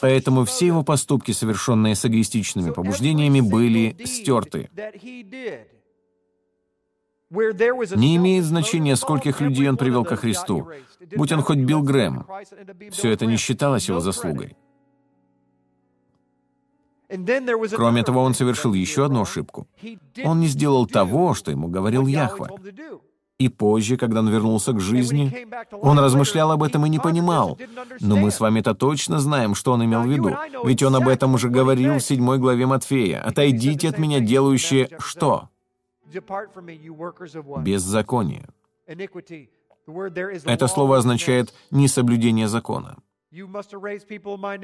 Поэтому все его поступки, совершенные с эгоистичными побуждениями, были стерты. Не имеет значения, скольких людей он привел ко Христу, будь он хоть Билл Грэм. Все это не считалось его заслугой. Кроме того, он совершил еще одну ошибку. Он не сделал того, что ему говорил Яхва. И позже, когда он вернулся к жизни, он размышлял об этом и не понимал. Но мы с вами-то точно знаем, что он имел в виду. Ведь он об этом уже говорил в седьмой главе Матфея. «Отойдите от меня, делающие что?» Беззаконие. Это слово означает «несоблюдение закона».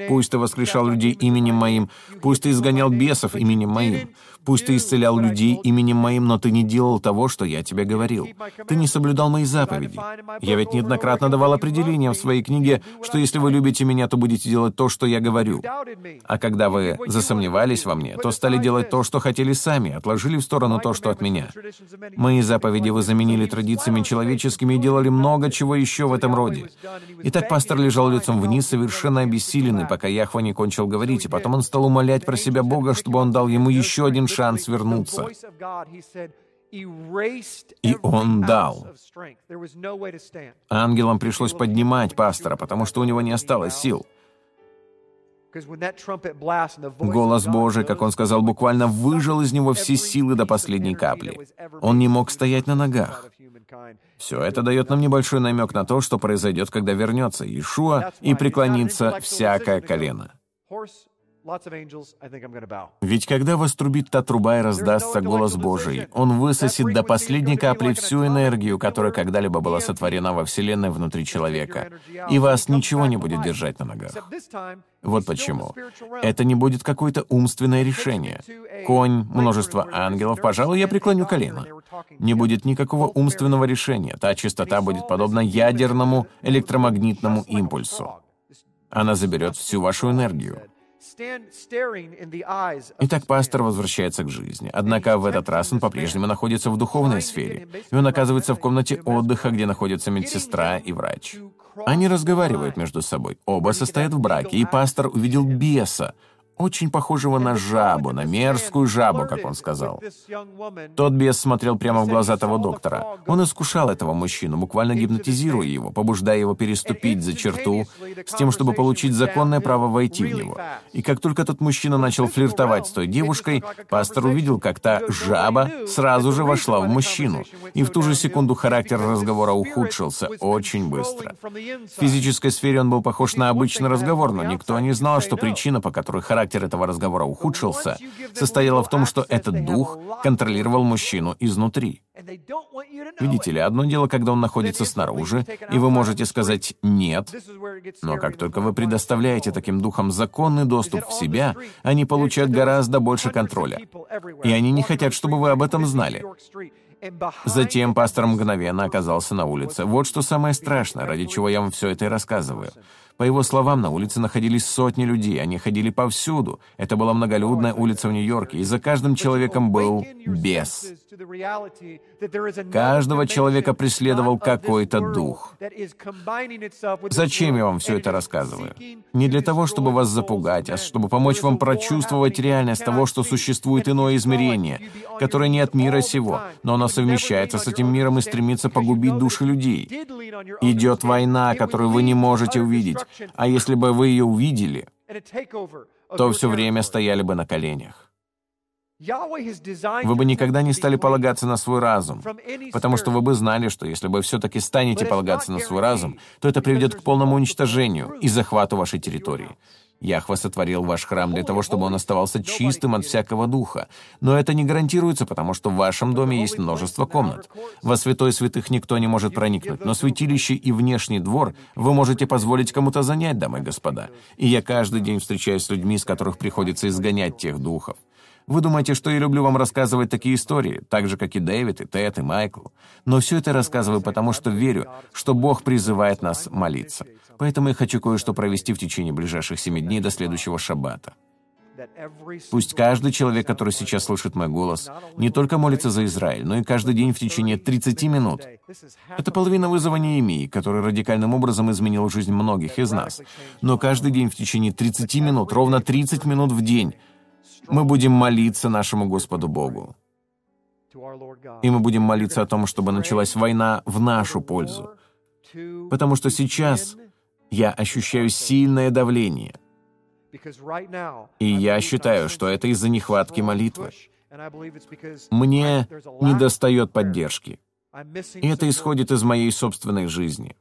Пусть ты воскрешал людей именем моим, пусть ты изгонял бесов именем моим, пусть ты исцелял людей именем моим, но ты не делал того, что я тебе говорил. Ты не соблюдал мои заповеди. Я ведь неоднократно давал определение в своей книге, что если вы любите меня, то будете делать то, что я говорю. А когда вы засомневались во мне, то стали делать то, что хотели сами, отложили в сторону то, что от меня. Мои заповеди вы заменили традициями человеческими и делали много чего еще в этом роде. Итак, пастор лежал лицом вниз, совершенно обессиленный, пока Яхва не кончил говорить, и потом он стал умолять про себя Бога, чтобы он дал ему еще один шанс вернуться. И он дал. Ангелам пришлось поднимать пастора, потому что у него не осталось сил. Голос Божий, как он сказал, буквально выжил из него все силы до последней капли. Он не мог стоять на ногах. Все это дает нам небольшой намек на то, что произойдет, когда вернется Иешуа и преклонится всякое колено. Ведь когда вострубит та труба и раздастся голос Божий, Он высосет до последней капли всю энергию, которая когда-либо была сотворена во Вселенной внутри человека, и вас ничего не будет держать на ногах. Вот почему. Это не будет какое-то умственное решение. Конь, множество ангелов, пожалуй, я преклоню колено. Не будет никакого умственного решения. Та частота будет подобна ядерному электромагнитному импульсу. Она заберет всю вашу энергию. Итак, пастор возвращается к жизни. Однако в этот раз он по-прежнему находится в духовной сфере, и он оказывается в комнате отдыха, где находятся медсестра и врач. Они разговаривают между собой. Оба состоят в браке, и пастор увидел беса, очень похожего на жабу, на мерзкую жабу, как он сказал. Тот бес смотрел прямо в глаза того доктора. Он искушал этого мужчину, буквально гипнотизируя его, побуждая его переступить за черту с тем, чтобы получить законное право войти в него. И как только тот мужчина начал флиртовать с той девушкой, пастор увидел, как та жаба сразу же вошла в мужчину. И в ту же секунду характер разговора ухудшился очень быстро. В физической сфере он был похож на обычный разговор, но никто не знал, что причина, по которой характер характер этого разговора ухудшился, состояла в том, что этот дух контролировал мужчину изнутри. Видите ли, одно дело, когда он находится снаружи, и вы можете сказать «нет», но как только вы предоставляете таким духам законный доступ в себя, они получают гораздо больше контроля. И они не хотят, чтобы вы об этом знали. Затем пастор мгновенно оказался на улице. Вот что самое страшное, ради чего я вам все это и рассказываю. По его словам, на улице находились сотни людей, они ходили повсюду. Это была многолюдная улица в Нью-Йорке, и за каждым человеком был бес. Каждого человека преследовал какой-то дух. Зачем я вам все это рассказываю? Не для того, чтобы вас запугать, а чтобы помочь вам прочувствовать реальность того, что существует иное измерение, которое не от мира сего, но оно совмещается с этим миром и стремится погубить души людей. Идет война, которую вы не можете увидеть. А если бы вы ее увидели, то все время стояли бы на коленях. Вы бы никогда не стали полагаться на свой разум, потому что вы бы знали, что если вы все-таки станете полагаться на свой разум, то это приведет к полному уничтожению и захвату вашей территории. Яхва сотворил ваш храм для того, чтобы он оставался чистым от всякого духа. Но это не гарантируется, потому что в вашем доме есть множество комнат. Во святой святых никто не может проникнуть, но святилище и внешний двор вы можете позволить кому-то занять, дамы и господа. И я каждый день встречаюсь с людьми, с которых приходится изгонять тех духов. Вы думаете, что я люблю вам рассказывать такие истории, так же, как и Дэвид, и Тед, и Майкл. Но все это рассказываю потому, что верю, что Бог призывает нас молиться. Поэтому я хочу кое-что провести в течение ближайших семи дней до следующего шаббата. Пусть каждый человек, который сейчас слышит мой голос, не только молится за Израиль, но и каждый день в течение 30 минут. Это половина вызова Неемии, который радикальным образом изменил жизнь многих из нас. Но каждый день в течение 30 минут, ровно 30 минут в день, мы будем молиться нашему Господу Богу. И мы будем молиться о том, чтобы началась война в нашу пользу. Потому что сейчас я ощущаю сильное давление. И я считаю, что это из-за нехватки молитвы. Мне недостает поддержки. И это исходит из моей собственной жизни.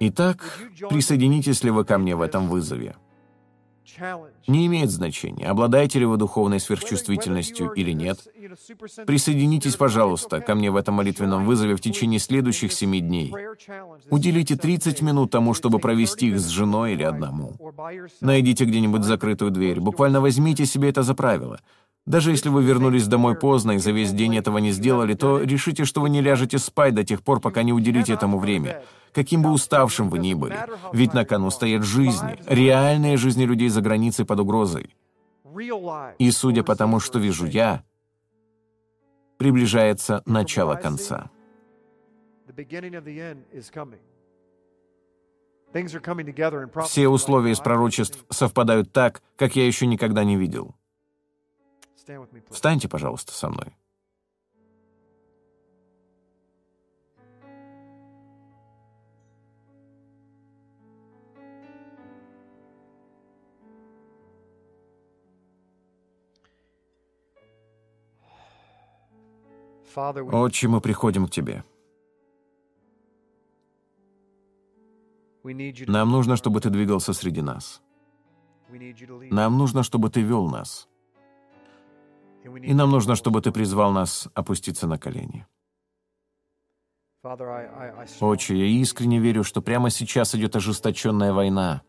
Итак, присоединитесь ли вы ко мне в этом вызове? Не имеет значения, обладаете ли вы духовной сверхчувствительностью или нет. Присоединитесь, пожалуйста, ко мне в этом молитвенном вызове в течение следующих семи дней. Уделите 30 минут тому, чтобы провести их с женой или одному. Найдите где-нибудь закрытую дверь. Буквально возьмите себе это за правило. Даже если вы вернулись домой поздно и за весь день этого не сделали, то решите, что вы не ляжете спать до тех пор, пока не уделите этому время каким бы уставшим вы ни были. Ведь на кону стоят жизни, реальные жизни людей за границей под угрозой. И судя по тому, что вижу я, приближается начало конца. Все условия из пророчеств совпадают так, как я еще никогда не видел. Встаньте, пожалуйста, со мной. Отче, мы приходим к Тебе. Нам нужно, чтобы Ты двигался среди нас. Нам нужно, чтобы Ты вел нас. И нам нужно, чтобы Ты призвал нас опуститься на колени. Отче, я искренне верю, что прямо сейчас идет ожесточенная война.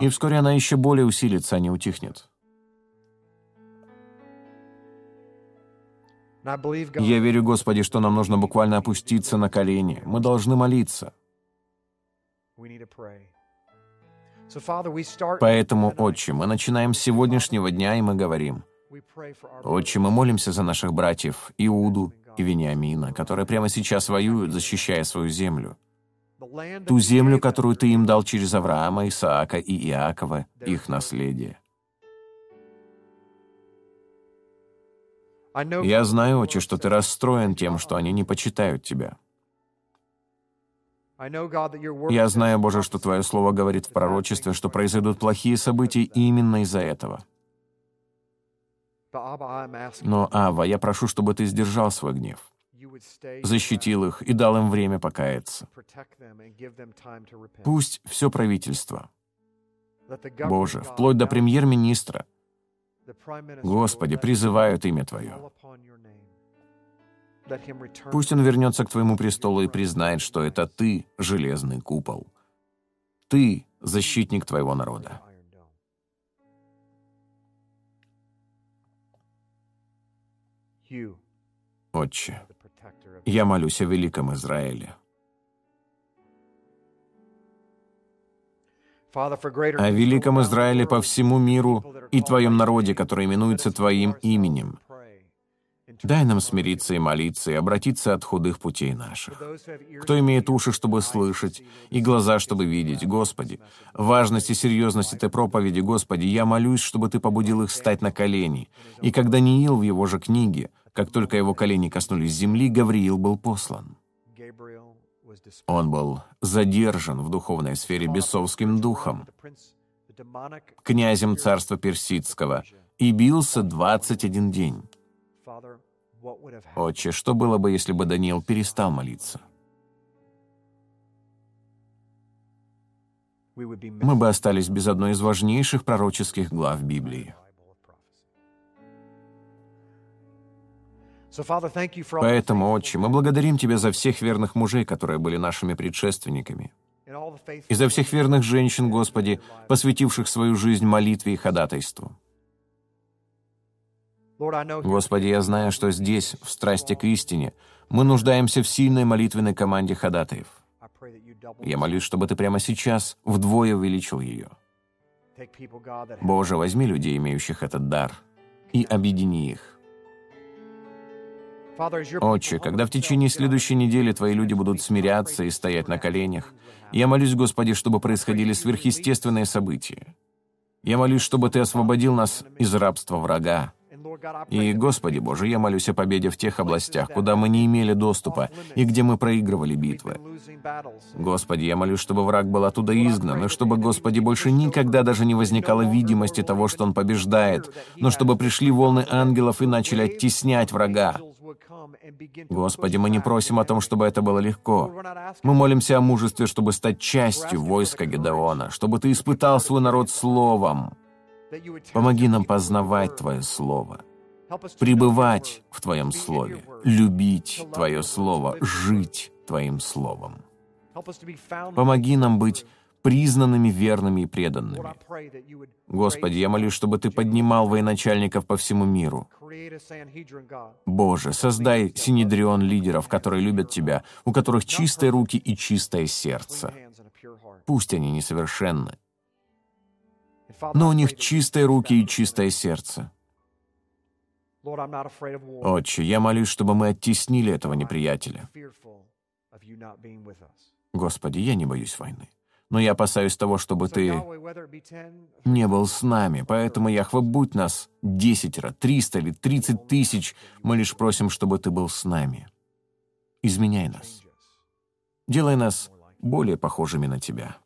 И вскоре она еще более усилится, а не утихнет. Я верю, Господи, что нам нужно буквально опуститься на колени. Мы должны молиться. Поэтому, Отче, мы начинаем с сегодняшнего дня, и мы говорим, Отче, мы молимся за наших братьев Иуду и Вениамина, которые прямо сейчас воюют, защищая свою землю. Ту землю, которую Ты им дал через Авраама, Исаака и Иакова, их наследие. Я знаю, Отче, что ты расстроен тем, что они не почитают тебя. Я знаю, Боже, что Твое Слово говорит в пророчестве, что произойдут плохие события именно из-за этого. Но, Ава, я прошу, чтобы Ты сдержал свой гнев, защитил их и дал им время покаяться. Пусть все правительство, Боже, вплоть до премьер-министра, Господи, призывают имя Твое. Пусть он вернется к Твоему престолу и признает, что это Ты — железный купол. Ты — защитник Твоего народа. Отче, я молюсь о великом Израиле. о великом Израиле по всему миру и Твоем народе, который именуется Твоим именем. Дай нам смириться и молиться, и обратиться от худых путей наших. Кто имеет уши, чтобы слышать, и глаза, чтобы видеть, Господи, важность и серьезность этой проповеди, Господи, я молюсь, чтобы Ты побудил их стать на колени. И как Даниил в его же книге, как только его колени коснулись земли, Гавриил был послан. Он был задержан в духовной сфере бесовским духом, князем царства персидского, и бился 21 день. Отче, что было бы, если бы Даниил перестал молиться? Мы бы остались без одной из важнейших пророческих глав Библии. Поэтому, Отче, мы благодарим Тебя за всех верных мужей, которые были нашими предшественниками, и за всех верных женщин, Господи, посвятивших свою жизнь молитве и ходатайству. Господи, я знаю, что здесь, в страсти к истине, мы нуждаемся в сильной молитвенной команде ходатаев. Я молюсь, чтобы Ты прямо сейчас вдвое увеличил ее. Боже, возьми людей, имеющих этот дар, и объедини их. Отче, когда в течение следующей недели Твои люди будут смиряться и стоять на коленях, я молюсь, Господи, чтобы происходили сверхъестественные события. Я молюсь, чтобы Ты освободил нас из рабства врага, и, Господи Боже, я молюсь о победе в тех областях, куда мы не имели доступа и где мы проигрывали битвы. Господи, я молюсь, чтобы враг был оттуда изгнан, и чтобы, Господи, больше никогда даже не возникало видимости того, что он побеждает, но чтобы пришли волны ангелов и начали оттеснять врага. Господи, мы не просим о том, чтобы это было легко. Мы молимся о мужестве, чтобы стать частью войска Гедеона, чтобы Ты испытал свой народ словом. Помоги нам познавать Твое Слово, пребывать в Твоем Слове, любить Твое Слово, жить Твоим Словом. Помоги нам быть признанными верными и преданными. Господи, я молюсь, чтобы Ты поднимал военачальников по всему миру. Боже, создай синедрион лидеров, которые любят Тебя, у которых чистые руки и чистое сердце. Пусть они несовершенны, но у них чистые руки и чистое сердце. Отче, я молюсь, чтобы мы оттеснили этого неприятеля. Господи, я не боюсь войны, но я опасаюсь того, чтобы Ты не был с нами, поэтому, Яхва, будь нас десятеро, триста или тридцать тысяч, мы лишь просим, чтобы Ты был с нами. Изменяй нас. Делай нас более похожими на Тебя.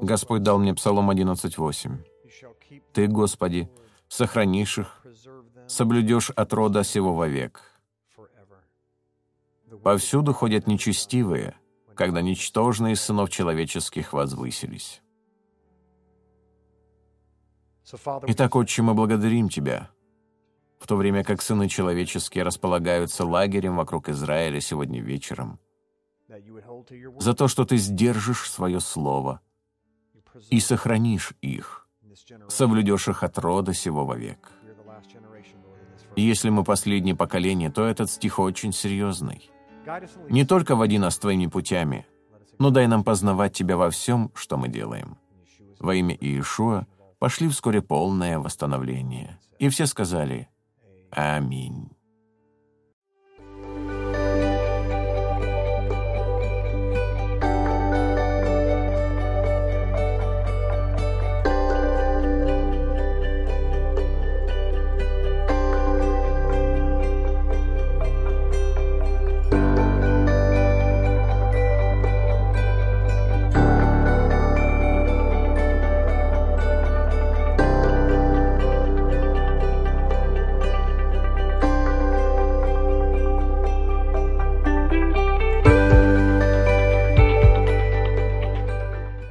Господь дал мне Псалом 11.8. «Ты, Господи, сохранишь их, соблюдешь от рода сего вовек». Повсюду ходят нечестивые, когда ничтожные сынов человеческих возвысились. Итак, Отче, мы благодарим Тебя, в то время как сыны человеческие располагаются лагерем вокруг Израиля сегодня вечером — за то, что ты сдержишь свое слово и сохранишь их, соблюдешь их от рода сего вовек. Если мы последнее поколение, то этот стих очень серьезный. Не только води нас твоими путями, но дай нам познавать Тебя во всем, что мы делаем. Во имя Иешуа пошли вскоре полное восстановление. И все сказали «Аминь».